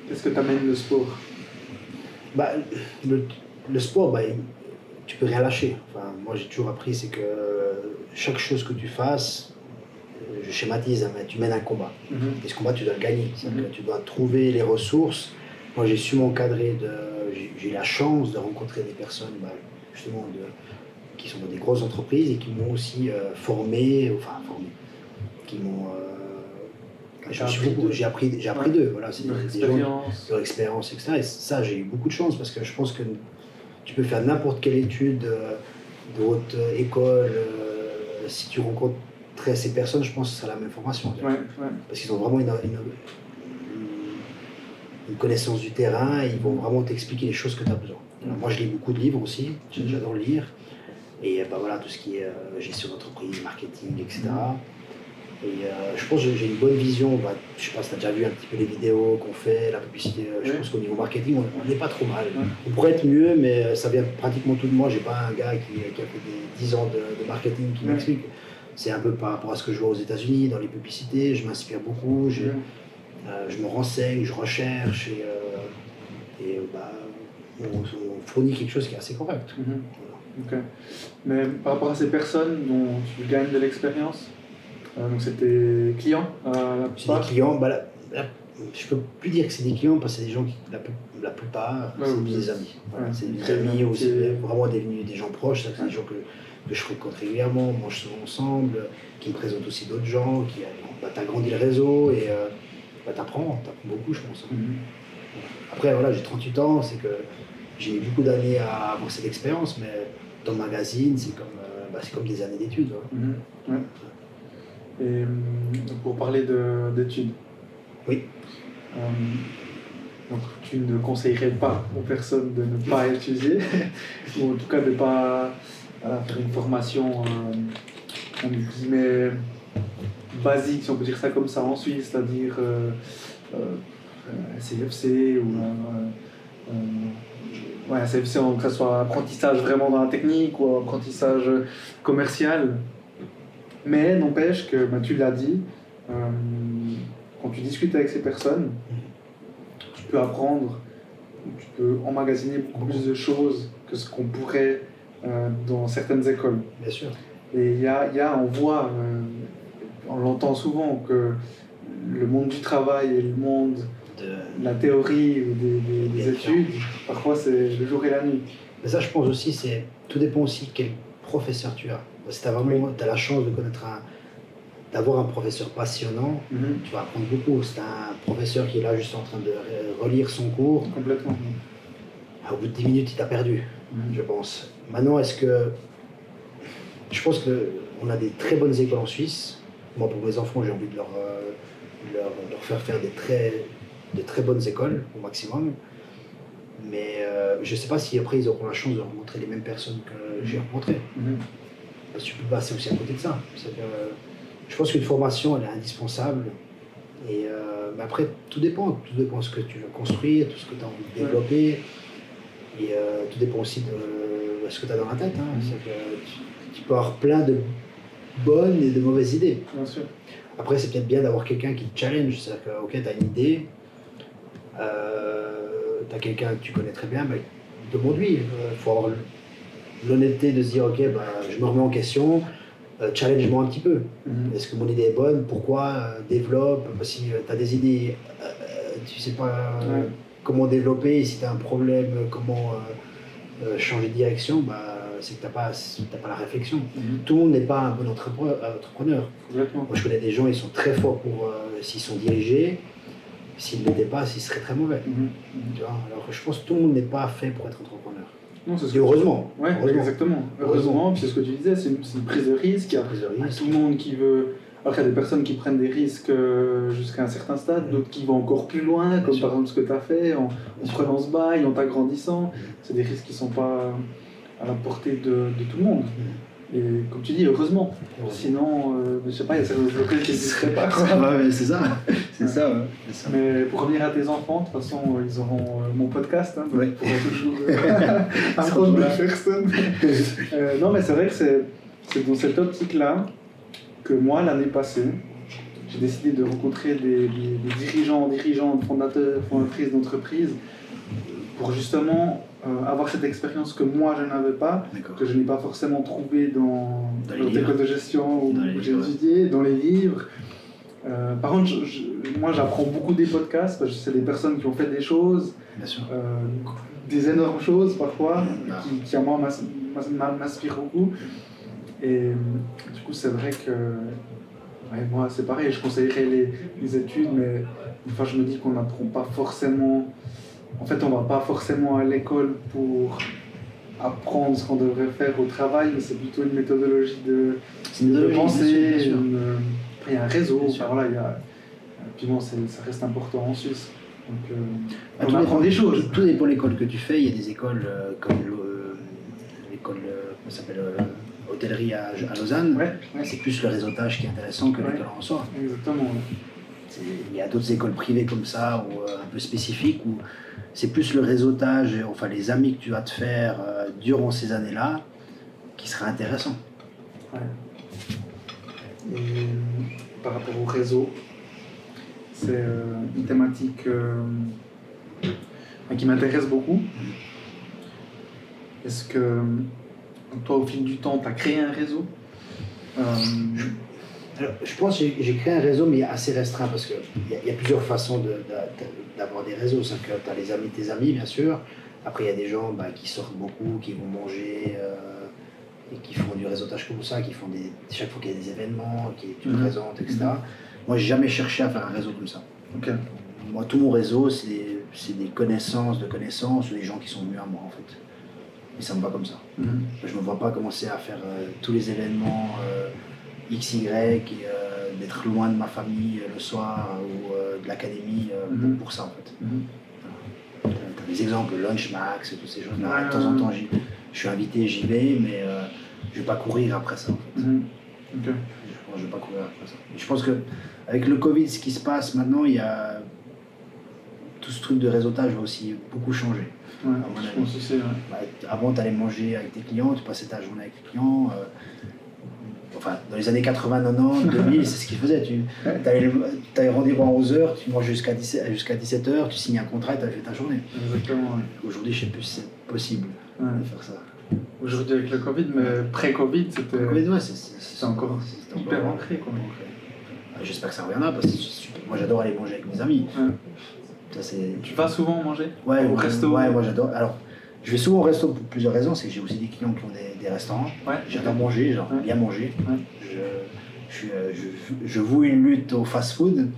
qu'est-ce que t'amène le sport? Bah, le, le sport, bah, tu peux rien lâcher. Enfin, moi, j'ai toujours appris, c'est que chaque chose que tu fasses, euh, je schématise, hein, mais tu mènes un combat. Et ce combat, tu dois le gagner. Que tu dois trouver les ressources. Moi, j'ai su m'encadrer de. J'ai j'ai eu la chance de rencontrer des personnes, bah, justement, de, qui sont dans des grosses entreprises et qui m'ont aussi euh, formé, enfin, formé, qui m'ont. euh, appris. J'ai appris, j'ai appris Ouais. d'eux. Voilà, c'est Leur des gens expérience leur expérience, etc. Et ça, j'ai eu beaucoup de chance parce que je pense que tu peux faire n'importe quelle étude euh, de haute euh, école. euh, si tu rencontrais ces personnes, je pense que ce serait la même formation. Ouais, ouais. Parce qu'ils ont vraiment une, une- une connaissance du terrain et ils vont vraiment t'expliquer les choses que tu as besoin. Alors, moi, je lis beaucoup de livres aussi, j'adore lire. Et bah, voilà, tout ce qui est gestion d'entreprise, marketing, etc. Et euh, je pense que j'ai une bonne vision. Bah, je sais pas si tu as déjà vu un petit peu les vidéos qu'on fait, la publicité. euh, Je pense qu'au niveau marketing, on n'est pas trop mal. On pourrait être mieux, mais euh, ça vient pratiquement tout de moi. J'ai pas un gars qui, qui a fait des 10 ans de, de marketing qui m'explique. C'est un peu par rapport à ce que je vois aux États-Unis, dans les publicités. Je m'inspire beaucoup. je- euh, me renseigne, je recherche et, euh, et, bah, on, on fournit quelque chose qui est assez correct. Mhm. Mais par rapport à ces personnes dont tu gagnes de l'expérience, donc c'est tes clients euh, C'est des clients, bah, là, là, je peux plus dire que c'est des clients parce que c'est des gens qui, la, plupart, Ouais, c'est oui. des amis. Voilà, Ouais, c'est des amis ou c'est vraiment des, des gens proches, c'est des gens que, que je fréquente régulièrement, on mange souvent ensemble, qui me présentent aussi d'autres gens, qui bah, t'agrandis le réseau et euh, bah, t'apprends, t'apprends beaucoup, je pense. Mhm. Après, voilà, j'ai 38 ans, c'est que j'ai eu beaucoup d'années à avoir cette expérience, mais dans le magazine, c'est comme, euh, bah, comme des années d'études. hein. Mhm. Ouais. Et donc, pour parler de- d'études. Oui. Euh, donc tu ne conseillerais pas aux personnes de ne pas étudier, ou en tout cas de ne pas voilà, faire une formation euh, entre guillemets basique, si on peut dire ça comme ça en Suisse, c'est-à-dire euh, euh, euh, CFC ou euh, euh, Ouais, c'est c'est que ce soit apprentissage vraiment dans la technique ou apprentissage commercial. Mais n'empêche que, bah, tu l'as dit, euh, quand tu discutes avec ces personnes, tu peux apprendre, tu peux emmagasiner beaucoup plus de choses que ce qu'on pourrait euh, dans certaines écoles. Bien sûr. Et il y a, y a, on voit, euh, on l'entend souvent, que le monde du travail et le monde De- la théorie ou des, des- des Bien études, parfois c'est le jour et la nuit. Mais ça, je pense aussi, c'est tout dépend aussi quel professeur tu as. Si tu as vraiment as la chance de connaître un, d'avoir un professeur passionnant, tu vas apprendre beaucoup. C'est un professeur qui est là juste en train de re- relire son cours. Complètement. Au bout de 10 minutes, il t'a perdu, je pense. Maintenant, est-ce que. Je pense qu'on a des très bonnes écoles en Suisse. Moi, pour mes enfants, j'ai envie de leur, euh, leur, leur faire faire des très, de très bonnes écoles au maximum. Mais euh, je ne sais pas si après ils auront la chance de rencontrer les mêmes personnes que j'ai rencontrées. Mhm. Parce que tu peux passer aussi à côté de ça. Que, euh, je pense qu'une formation, elle est indispensable. Et, euh, mais après, tout dépend. Tout dépend de ce que tu veux construire, tout ce que tu as envie de développer. Et euh, tout dépend aussi de ce que tu as dans la tête. hein. Que tu, tu peux avoir plein de bonnes et de mauvaises idées. Bien sûr. Après, c'est peut-être bien d'avoir quelqu'un qui te challenge. C'est-à-dire que, ok, tu as une idée, tu as quelqu'un que tu connais très bien, bah, demande-lui. Il faut avoir l'honnêteté de se dire, ok, bah, je me remets en question, euh, challenge-moi un petit peu. Mhm. Est-ce que mon idée est bonne? Pourquoi? Euh, Développe. Bah, Si tu as des idées, euh, tu sais pas euh, Ouais. comment développer, si tu as un problème, euh, comment euh, euh, changer de direction, bah, c'est que tu n'as pas, t'as pas la réflexion. Mhm. Tout le monde n'est pas un bon entrepreneur. entrepreneur. Complètement. Moi, je connais des gens, ils sont très forts pour euh, s'ils sont dirigés. S'ils ne l'étaient pas, ils seraient très mauvais. Mhm. Tu vois? Alors je pense que tout le monde n'est pas fait pour être entrepreneur. Non, ce Et heureusement. Ouais, heureusement. exactement. Heureusement. Heureusement, puis c'est ce que tu disais, c'est une, prise de risque. Il y a tout le monde qui veut. Alors qu'il y a des personnes qui prennent des risques euh, jusqu'à un certain stade, d'autres qui vont encore plus loin, comme par exemple ce que tu as fait, en, en prenant ce bail, en t'agrandissant. C'est des risques qui ne sont pas à la portée de, de tout le monde. Et comme tu dis, heureusement. Sinon, euh, je sais pas, il y a certaines entreprises qui n'existeraient pas. quoi. Ouais, ouais, c'est ça. C'est ça, ouais. C'est ça. Mais pour revenir à tes enfants, de toute façon, ils auront euh, mon podcast. Hein, donc pourront toujours apprendre Voilà. de personnes. Euh, non, mais c'est vrai que c'est dans cette optique-là que moi, l'année passée, j'ai décidé de rencontrer des, des- des dirigeants, dirigeantes, fondateurs, fondatrices d'entreprises pour justement euh, avoir cette expérience que moi, je n'avais pas, que je n'ai pas forcément trouvé dans, Dans les dans les livres. de gestion où j'ai étudié, dans les livres. Euh, par contre, je- je- moi j'apprends beaucoup des podcasts parce que c'est des personnes qui ont fait des choses, euh, des énormes choses parfois, Ah. qui, qui à moi m'inspirent beaucoup. Et du coup, c'est vrai que ouais, moi c'est pareil, je conseillerais les, les études, mais une fois je me dis qu'on n'apprend pas forcément. En fait, on va pas forcément à l'école pour apprendre ce qu'on devrait faire au travail, mais c'est plutôt une méthodologie de, une de euh, après, il y a un réseau, enfin, voilà, il y a, puis bon, ça reste important en Suisse. Donc, euh, Bah, on tout apprend dépend- des choses. Tout, tout dépend de l'école que tu fais. Il y a des écoles euh, comme euh, l'école, euh, s'appelle, hôtellerie à, à Lausanne. Ouais, ouais, C'est plus le réseautage qui est intéressant que Ouais. l'école en soi. exactement. Il y a d'autres écoles privées comme ça, ou un peu spécifiques, où c'est plus le réseautage, enfin les amis que tu vas te faire euh, durant ces années-là, qui sera intéressant. Et euh, par rapport au réseau, c'est euh, une thématique euh, qui m'intéresse beaucoup. Est-ce que toi, au fil du temps, tu as créé un réseau? Alors, je pense que j'ai- créé un réseau, mais assez restreint, parce qu'il y, y a plusieurs façons de- de- d'avoir des réseaux. C'est que tu as les amis de tes amis, bien sûr. Après, il y a des gens bah, qui sortent beaucoup, qui vont manger, euh, et qui font du réseautage comme ça, qui font des. Chaque fois qu'il y a des événements, qui tu Mhm. présentes, etc. Moi, j'ai jamais cherché à faire un réseau comme ça. Moi, tout mon réseau, c'est des, connaissances de connaissances ou des gens qui sont venus à moi, en fait. Et ça me va comme ça. Mhm. Je me vois pas commencer à faire euh, tous les événements euh, XY et euh, d'être loin de ma famille euh, le soir ou euh, de l'académie Mhm. pour ça en fait. Mhm. T'as t'as des exemples, Lunchmax tous ces choses-là. De temps en temps, je suis invité, j'y vais, mais je vais pas courir après ça en fait. Mhm. Je, je vais pas courir après ça. Et je pense que avec le Covid, ce qui se passe maintenant, il y a tout ce truc de réseautage va aussi beaucoup changer. Ouais, je pense. Bah, avant, tu allais manger avec tes clients, tu passais ta journée avec tes clients. euh, enfin, dans les années 80, 90, 2000, c'est ce qu'ils faisaient. Tu avais, rendez-vous à 11h, tu manges jusqu'à 17, jusqu'à 17h, tu signes un contrat et tu avais fait ta journée. Exactement, ouais. Aujourd'hui, je sais plus si c'est possible Ouais. de faire ça. Aujourd'hui avec le Covid, mais pré-Covid, c'était ouais, c'est, encore c'est hyper encore- ancré, J'espère que ça reviendra parce que moi j'adore aller manger avec mes amis. Ça. Tu vas souvent manger Ouais, Au resto Ouais, moi j'adore. Alors, je vais souvent au resto pour plusieurs raisons. C'est que j'ai aussi des clients qui ont des, des restaurants. Ouais. J'adore manger, Ouais. bien manger. Je, je, suis, euh, je, je voue une lutte au fast-food,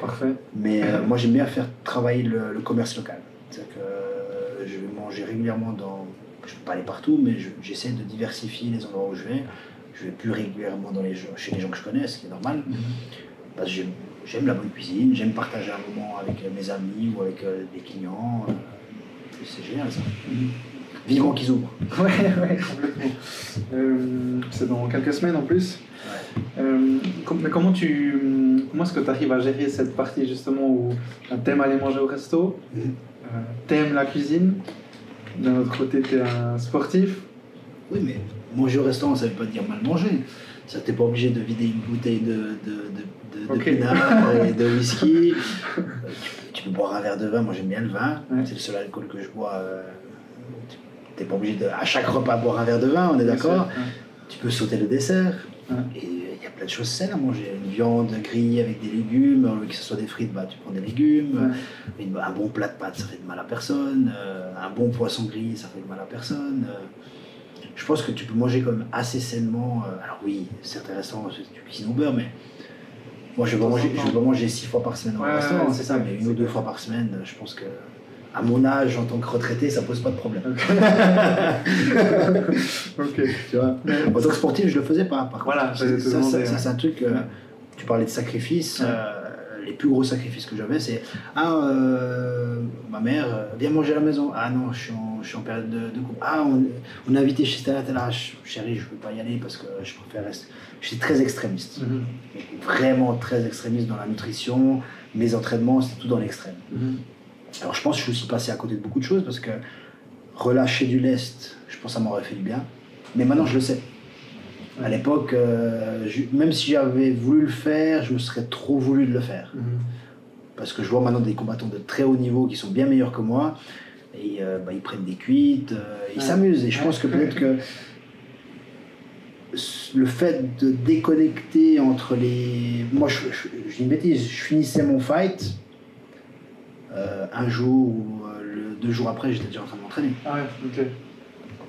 Parfait. mais euh, moi j'aime bien faire travailler le, le commerce local. C'est-à-dire que euh, je vais manger régulièrement dans. Je ne peux pas aller partout, mais je- j'essaie de diversifier les endroits où je vais. Je vais plus régulièrement dans les, gens- chez les gens que je connais, ce qui est normal. Parce que j'aime, la bonne cuisine, j'aime partager un moment avec mes amis ou avec euh, des clients. C'est génial ça. Vivement qu'ils ouvrent. Ouais, ouais, complètement. Euh, c'est dans quelques semaines en plus. Ouais. Euh, mais comment tu, comment est-ce que tu arrives à gérer cette partie justement où t'aimes aller manger au resto, Mhm. euh, t'aimes la cuisine, d'un autre côté t'es un sportif. Oui, mais manger au restaurant, ça veut pas dire mal manger. Ça, t'es pas obligé de vider une bouteille de, de, de, de, et de whisky. Tu, tu peux boire un verre de vin, moi j'aime bien le vin. Ouais. C'est le seul alcool que je bois. euh, tu- T'es pas obligé de, à chaque repas boire un verre de vin, on est d'accord Ouais. Tu peux sauter le dessert. Ouais. Et il y a plein de choses saines à manger. Une viande grillée avec des légumes, au lieu que ce soit des frites, bah, tu prends des légumes. Une- un bon plat de pâtes, ça fait de mal à personne. Euh, un bon poisson grillé, ça fait de mal à personne. Euh, je pense que tu peux manger même assez sainement. euh, alors oui, certains restaurants, c'est du cuisine au beurre, mais moi, je vais pas en manger, je vais pas manger six fois par semaine au Ouais, ouais, c'est ça, mais une ou deux fois par semaine, je pense que à mon âge, en tant que retraité, ça pose pas de problème. Ok. Tu vois? En tant que sportif, je le faisais pas. Par Voilà, contre. ça, ça, c'est un truc. euh, Ouais. tu parlais de sacrifices. Ouais. euh, les plus gros sacrifices que j'avais, c'est Ah, euh, ma mère, euh, viens manger à la maison. Ah non, je suis en, je suis en période de, de couple. Ah, on, on est invité chez tel tel. Ah, ch- chérie, je peux pas y aller parce que je préfère rester. J'étais très extrémiste. Mhm. Vraiment très extrémiste dans la nutrition. Mes entraînements, c'était tout dans l'extrême. Mhm. Alors je pense que je suis aussi passé à côté de beaucoup de choses parce que relâcher du lest, je pense que ça m'aurait fait du bien. Mais maintenant je le sais. À l'époque, euh, même si j'avais voulu le faire, je me serais trop voulu de le faire. Mhm. Parce que je vois maintenant des combattants de très haut niveau qui sont bien meilleurs que moi. Et euh, bah, ils prennent des cuites, euh, ils Ouais. s'amusent. Et je pense que peut-être que le fait de déconnecter entre les. Moi, je, je, je dis une bêtise, je finissais mon fight euh, un jour ou euh, deux jours après, j'étais déjà en train de m'entraîner. Ah ouais, ok.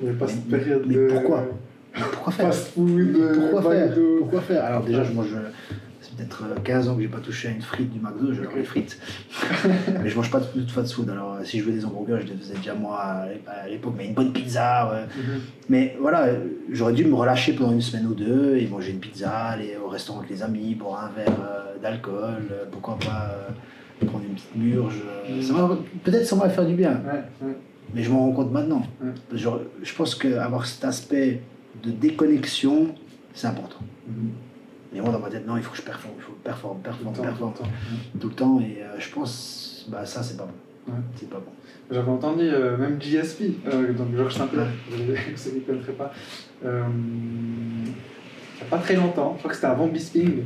Il n'y avait pas Mais- cette période mais de pourquoi? Pourquoi faire? Fast food, Mais pourquoi faire? Pourquoi faire? Alors déjà, je euh, c'est peut-être euh, 15 ans que j'ai pas touché à une frite du McDo, j'adore les frites. mais je mange pas de, de fast food. Alors euh, si je veux des hamburgers, je les faisais déjà moi à l'é- à l'époque, mais une bonne pizza. euh, Mhm. mais voilà, euh, j'aurais dû me relâcher pendant une semaine ou deux et manger une pizza, aller au restaurant avec les amis, boire un verre euh, d'alcool, euh, pourquoi pas euh, prendre une petite murge. euh, Peut-être ça va faire du bien. Ouais, ouais. Mais je m'en rends compte maintenant. Genre, je pense qu'avoir cet aspect de déconnexion, c'est important. Mhm. Mais moi, dans ma tête, non, il faut que je performe, il faut que je performe, Tout performe, le temps, tout performe. le temps. Tout le temps. Et euh, je pense, bah ça, c'est pas bon. Ouais. C'est pas bon. J'avais entendu euh, même GSP, euh, donc Georges Saint-Pierre, Ouais. ceux qui ne connaîtraient pas. Il n'y a pas très longtemps, je crois que c'était avant Bisping.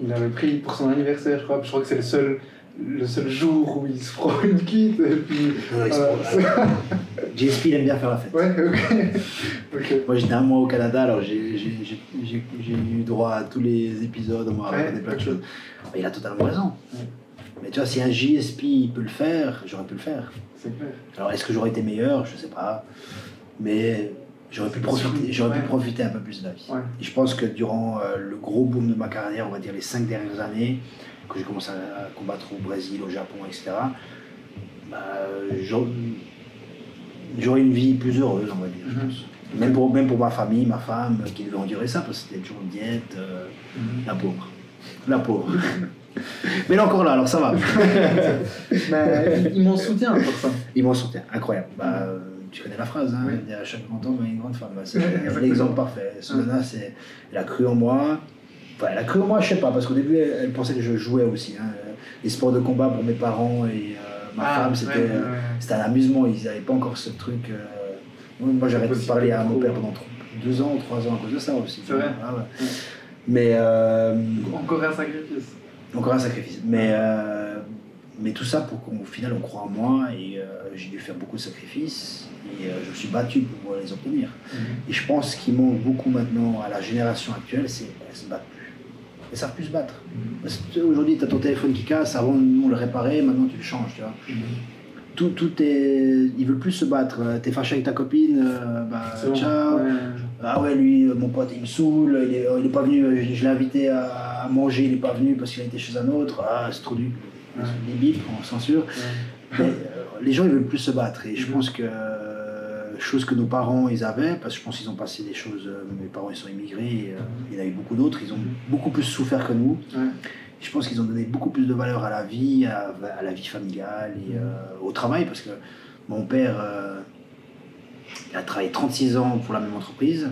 Il avait pris pour son anniversaire, je crois, je crois que c'est le seul, le seul jour où il se prend une quitte. Et puis, Non, il se prend- JSP, il aime bien faire la fête. ouais, ok. ok. Moi, j'étais un mois au Canada, alors j'ai eu droit à tous les épisodes, on m'a Ouais, raconté plein de choses. Mais il a totalement raison. Ouais. Mais tu vois, si un JSP peut le faire, j'aurais pu le faire. C'est clair. Alors, est-ce que j'aurais été meilleur? Je sais pas. Mais j'aurais pu, profiter, j'aurais pu Ouais. profiter un peu plus de la vie. Ouais. Et je pense que durant euh, le gros boom de ma carrière, on va dire les cinq dernières années, que j'ai commencé à, à combattre au Brésil, au Japon, etc., bah, j'aurais une vie plus heureuse, on va dire, je Mhm. pense. Même pour, même pour ma famille, ma femme, qui devait endurer ça, parce que c'était toujours une diète, euh, la pauvre. La pauvre. Mais est encore là, alors ça va. Mais il, il m'en soutient pour ça. Ils m'en soutient, incroyable. Bah, euh, tu connais la phrase, hein, Oui. derrière chaque grand homme, une grande femme. Bah, c'est l'exemple parfait. Solana, c'est, elle a cru en moi. Enfin, elle a cru en moi, je sais pas, parce qu'au début, elle, elle pensait que je jouais aussi. hein. les sports de combat pour mes parents et euh, ma Ah, femme, ouais, c'était ouais, euh, ouais. c'était un amusement. Ils n'avaient pas encore ce truc. euh, Moi, j'ai arrêté de parler à mon père pendant deux ans ou trois ans à cause de ça aussi. C'est vrai Ah ouais. Mais Encore un sacrifice. encore un sacrifice. Mais, mais tout ça pour qu'au final on croit en moi et euh, j'ai dû faire beaucoup de sacrifices et euh, je me suis battu pour pouvoir les obtenir. Et je pense qu'il manque beaucoup maintenant à la génération actuelle, c'est qu'elles se battent Elles savent plus se battre. Aujourd'hui, tu as ton téléphone qui casse, avant nous, on le réparait, maintenant tu le changes. Tu vois. Tout, tout est. Ils veulent plus se battre. T'es fâché avec ta copine, euh, bah, bon. ciao. Ouais. Ah ouais, lui, euh, mon pote, il me saoule, il est, il est pas venu, euh, je, je l'ai invité à, à manger, il est pas venu parce qu'il a été chez un autre. Ah, c'est trop dur. Ouais. Les bips, on censure. Mais, euh, les gens, ils veulent plus se battre. Et je Mhm. pense que, euh, chose que nos parents, ils avaient, parce que je pense qu'ils ont passé des choses, euh, mes parents, ils sont immigrés, et, euh, il y en a eu beaucoup d'autres, ils ont beaucoup plus souffert que nous. Ouais. Je pense qu'ils ont donné beaucoup plus de valeur à la vie, à, à la vie familiale et euh, au travail, parce que mon père il a travaillé 36 ans pour la même entreprise.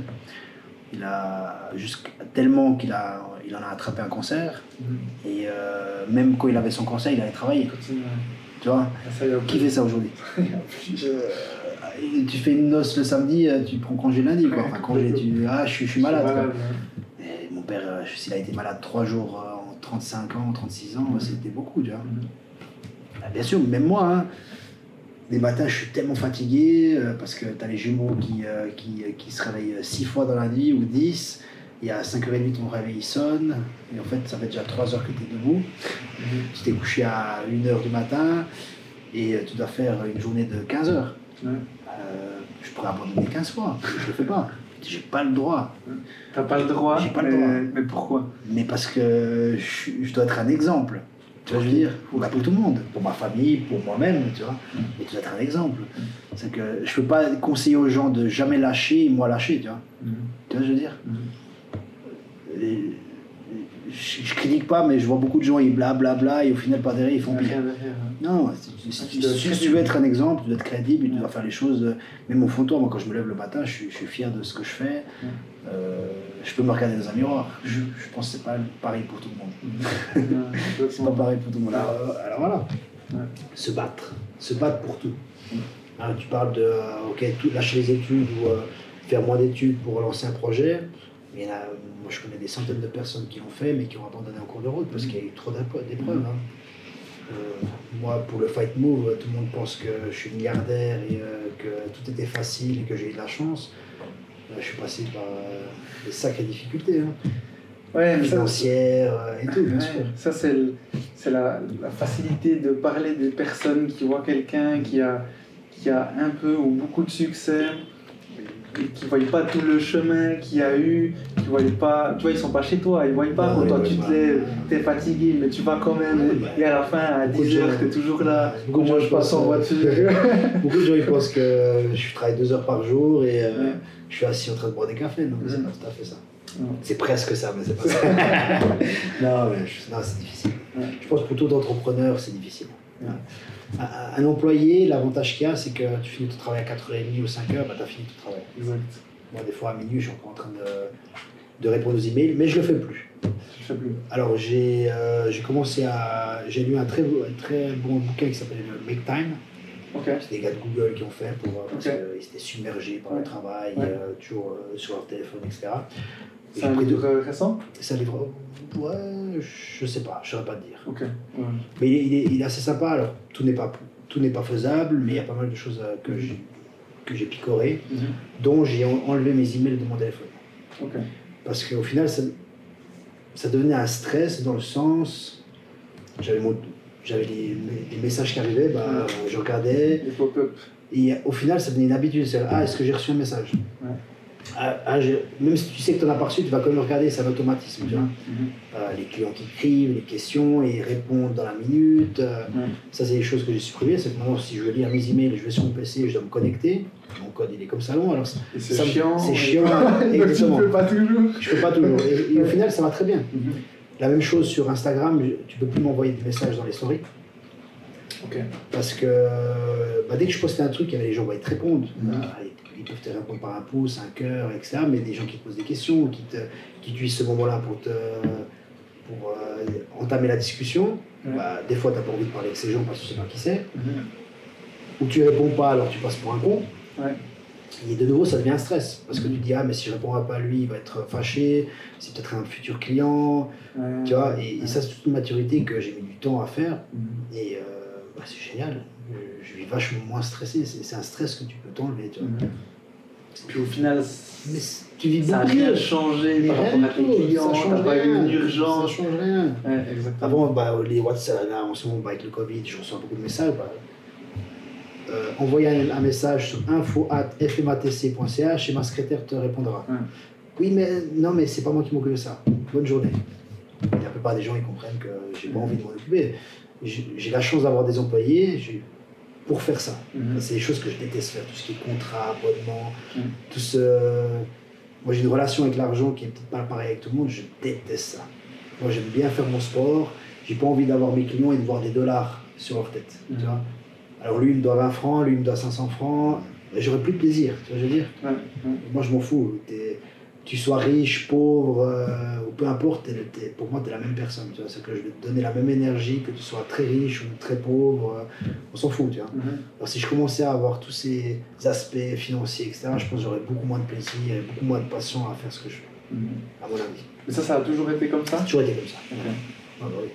Il a jusqu'à tellement qu'il a, il en a attrapé un cancer. Et euh, même quand il avait son cancer, il allait travailler. Continue. Tu vois? Est, Qui fait ça aujourd'hui? Et Tu fais une noce le samedi, euh, tu prends congé lundi. Quoi. Enfin, congé, tu. Ah, je suis, je suis malade. quoi. Et mon père, euh, s'il a été malade 3 jours euh, en 35 ans, 36 ans, c'était beaucoup, tu vois. Ah, Bien sûr, même moi, hein, des matins, je suis tellement fatigué parce que tu as les jumeaux qui, qui, qui se réveillent 6 fois dans la nuit ou 10. Et à 5h30, ton réveil il sonne. Et en fait, ça fait déjà 3 heures que tu es debout. Tu t'es couché à 1h du matin et tu dois faire une journée de 15 heures. Ouais. Euh, je pourrais abandonner 15 fois. Je le fais pas. J'ai pas le droit. T'as pas le droit. J'ai pas le mais- droit. Mais pourquoi? Mais parce que je, je dois être un exemple. Tu vois, je veux dire? Bah, Pour tout le monde, pour ma famille, pour moi-même, tu vois. Et tu dois être un exemple. C'est que je peux pas conseiller aux gens de jamais lâcher et moi lâcher, tu vois. Tu vois ce que je veux dire? Et- je, je critique pas, mais je vois beaucoup de gens, ils blablabla, et au final, par derrière, ils font hein. Non, si, tu si tu veux être un exemple, tu dois être crédible, tu Ouais. dois faire les choses, euh, même au fond de toi, moi quand je me lève le matin, je suis, je suis fier de ce que je fais. Ouais. Euh, je peux me regarder dans un miroir. Je, je pense que c'est pas pareil pour tout le monde. Ouais, C'est pas pareil pour tout le monde. Alors, euh, alors voilà, Ouais. se battre, se battre pour tout. Alors, tu parles de euh, ok, tout, lâcher les études ou euh, faire moins d'études pour lancer un projet. Mais moi je connais des centaines de personnes qui l'ont fait mais qui ont abandonné en cours de route parce qu'il y a eu trop d'épreuves. d'épreuves, hein. Euh, moi, pour le Fight Move, tout le monde pense que je suis milliardaire et euh, que tout était facile et que j'ai eu de la chance. Euh, je suis passé par euh, des sacrées difficultés hein, Ouais, financières et tout, bien Ouais, sûr. Ça, c'est la, la facilité de parler des personnes qui voient quelqu'un qui a, qui a un peu ou beaucoup de succès qui ne voient pas tout le chemin qu'il y a eu, qui voient pas, tu vois, ils sont pas chez toi, ils voient pas Ah quand toi oui, tu te bah. lèves, t'es fatigué, mais tu vas quand même, Oui, bah. et à la fin, à Beaucoup de 10h, gens- t'es toujours là, Beaucoup de gens, comment je passe en pense, voiture. Beaucoup de gens ils pensent que je travaille deux heures par jour et euh, Ouais. je suis assis en train de boire des cafés. Non, mais c'est pas tout à fait ça. C'est presque ça, mais c'est pas ça. non, mais c'est difficile. Ouais. Je pense que pour tout entrepreneur, c'est difficile. Ouais. Un, un employé, l'avantage qu'il y a, c'est que tu finis ton travail à 4h30 ou 5h, bah, tu as fini ton travail. Exact. Moi, des fois, à minuit, je suis encore en train de, de répondre aux emails, mais je le fais plus. Je fais plus. Alors, j'ai euh, commencé à. J'ai lu un très, un très bon bouquin qui s'appelle Make Time. Ok. C'est des gars de Google qui ont fait pour, euh, parce Ok. qu'ils étaient submergés par Ouais. le travail, Ouais. euh, toujours euh, sur leur téléphone, etc. Et C'est un livre euh, récent? C'est un livre. Ouais, je sais pas, je saurais pas te dire. Ouais. Mais il est, il est- il est assez sympa. Alors, tout n'est pas, tout n'est pas faisable, mais il y a pas mal de choses euh, que j'ai que j'ai picorées, Mhm. dont j'ai en- enlevé mes emails de mon téléphone. Parce qu'au final, ça, ça devenait un stress dans le sens. J'avais mon- j'avais les, les messages qui arrivaient, bah, je regardais, Les pop-up. Et au final, ça devenait une habitude. C'est ah, est-ce que j'ai reçu un message? Ouais. Ah, ah, Même si tu sais que tu n'en as pas reçu, tu vas quand même regarder, c'est un automatisme. Tu vois Mhm. Euh, les clients qui écrivent, les questions, et ils répondent dans la minute. euh, Ouais. Ça, c'est des choses que j'ai supprimées. C'est que maintenant, si je veux lire mes emails, je vais sur mon PC, je dois me connecter. Mon code, il est comme ça long. Alors, Et c'est chiant. C'est et- chiant, tu exactement. ne peux pas toujours. Je peux pas toujours. Et, et au final, ça va très bien. La même chose sur Instagram, tu peux plus m'envoyer des messages dans les stories. Parce que bah, dès que je postais un truc, il y avait les gens qui te répondre. Mhm. Ils, peuvent te répondre par un pouce, un cœur, etc. Mais des gens qui te posent des questions, qui, te, qui utilisent ce moment-là pour, te, pour euh, entamer la discussion. bah, des fois, tu n'as pas envie de parler avec ces gens parce que tu sais pas qui c'est. Ou tu réponds pas, alors tu passes pour un con. Ouais. Et de nouveau, ça devient un stress. Parce que tu te dis, ah, mais si je réponds pas à lui, il va être fâché, c'est peut-être un futur client. Ouais. Tu vois, et, et ça, c'est toute une maturité que j'ai mis du temps à faire. Mhm. Et euh, bah, c'est génial. Je, je suis vachement moins stressé. C'est c'est un stress que tu peux t'enlever. Tu vois. Mhm. Puis au final, Mais tu vis ça n'a beaucoup rien mieux. changé Mais par rapport rien à tes clients, ça change pas rien. une urgence. Ça change rien. Ouais. Avant, bah, les WhatsApp, là, en ce moment, bah, avec le Covid, je reçois beaucoup de messages. Bah, euh, envoyer un, un message sur info.fmatc.ch et ma secrétaire te répondra. Ouais. Oui, mais non, mais c'est pas moi qui m'occupe de ça. Bonne journée. Et la plupart des gens, ils comprennent que j'ai pas envie de m'en occuper. J'ai la chance d'avoir des employés pour faire ça. Mhm. C'est des choses que je déteste faire, tout ce qui est contrat, abonnement, Mm. tout ce... Moi j'ai une relation avec l'argent qui est peut-être pas pareille avec tout le monde, je déteste ça. Moi j'aime bien faire mon sport, j'ai pas envie d'avoir mes clients et de voir des dollars sur leur tête. Tu vois Alors lui il me doit 20 francs, lui il me doit 500 francs, j'aurais plus de plaisir, tu vois je veux dire. Moi je m'en fous, tu sois riche, pauvre, euh, ou peu importe, pour moi tu es la même personne. Tu vois C'est que je vais te donner la même énergie, que tu sois très riche ou très pauvre, euh, on s'en fout. Tu vois Mhm. alors si je commençais à avoir tous ces aspects financiers, etc., je pense que j'aurais beaucoup moins de plaisir et beaucoup moins de passion à faire ce que je fais, Mhm. à mon avis. Mais ça, ça a toujours été comme ça? Ça a toujours été comme ça. Ah bah oui.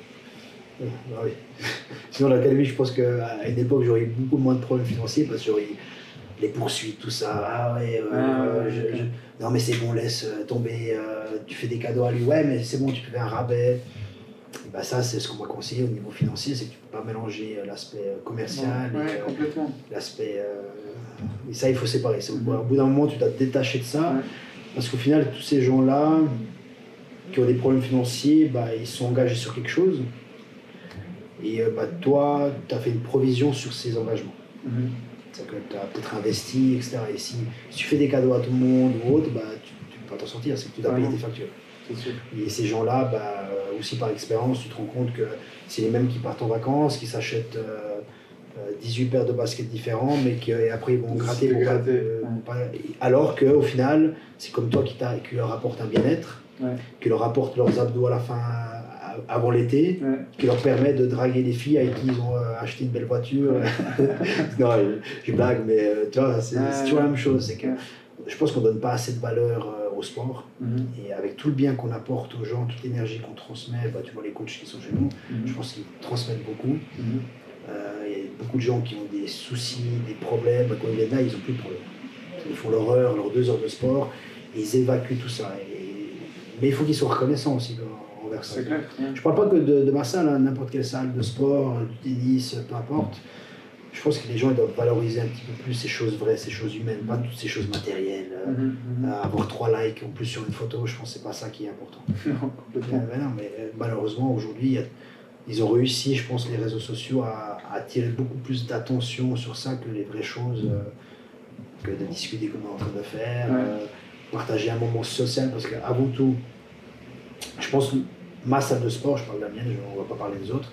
Ouais, bah oui. Sinon, l'académie, je pense qu'à une époque, j'aurais eu beaucoup moins de problèmes financiers parce que j'aurais les poursuites, tout ça. Ah ouais, euh, Ah, je- je- non mais c'est bon, laisse euh, tomber, euh, tu fais des cadeaux à lui, ouais, mais c'est bon, tu peux faire un rabais. Et bah ça, c'est ce qu'on m'a conseillé au niveau financier, c'est que tu peux pas mélanger euh, l'aspect commercial et, Ouais, complètement. l'aspect. euh, Et ça, il faut séparer. C'est au- bout d'un moment, tu dois te détacher de ça. Ouais. Parce qu'au final, tous ces gens-là qui ont des problèmes financiers, bah, ils sont engagés sur quelque chose. Et bah, toi, tu as fait une provision sur ces engagements. Mhm. C'est-à-dire que tu as peut-être investi, etc. Et si, si tu fais des cadeaux à tout le monde ou autre, bah, tu ne peux pas t'en sortir. C'est que tu dois payer tes factures. Sûr. Et ces gens-là, bah, euh, aussi par expérience, tu te rends compte que c'est les mêmes qui partent en vacances, qui s'achètent euh, euh, 18 paires de baskets différents, mais qu'après ils vont Ils gratter. pour pas- gratter, euh, ouais. pas- Alors qu'au final, c'est comme toi qui, qui leur apporte un bien-être, Ouais. qui leur apporte leurs abdos à la fin, avant l'été, Ouais. qui leur permet de draguer les filles avec qui ils ont euh, acheté une belle voiture. non, je, je blague, mais euh, tu vois, c'est toujours la même chose. C'est que je pense qu'on donne pas assez de valeur euh, au sport. Mhm. Et avec tout le bien qu'on apporte aux gens, toute l'énergie qu'on transmet, bah, tu vois les coachs qui sont chez nous, Mhm. je pense qu'ils transmettent beaucoup. Mhm. Euh, Il y a beaucoup de gens qui ont des soucis, des problèmes. Quand ils viennent là, ils n'ont plus de problème. Ils font leur heure, leurs deux heures de sport, et ils évacuent tout ça. Et- Mais il faut qu'ils soient reconnaissants aussi. C'est clair. Je parle pas que de, de ma salle, hein, n'importe quelle salle de sport, du tennis, peu importe. Je pense que les gens ils doivent valoriser un petit peu plus ces choses vraies, ces choses humaines, pas toutes ces choses matérielles. Euh, Mhm. Mhm. euh, avoir trois likes en plus sur une photo, je pense que c'est pas ça qui est important. Non, Euh, complètement. non, mais euh, malheureusement, aujourd'hui, ils ont réussi, je pense, les réseaux sociaux à, à attirer beaucoup plus d'attention sur ça que les vraies choses, euh, que de discuter comme on est en train de faire, Ouais. euh, partager un moment social, parce qu'avant tout, je pense que ma salle de sport, je parle de la mienne, je- on ne va pas parler des autres,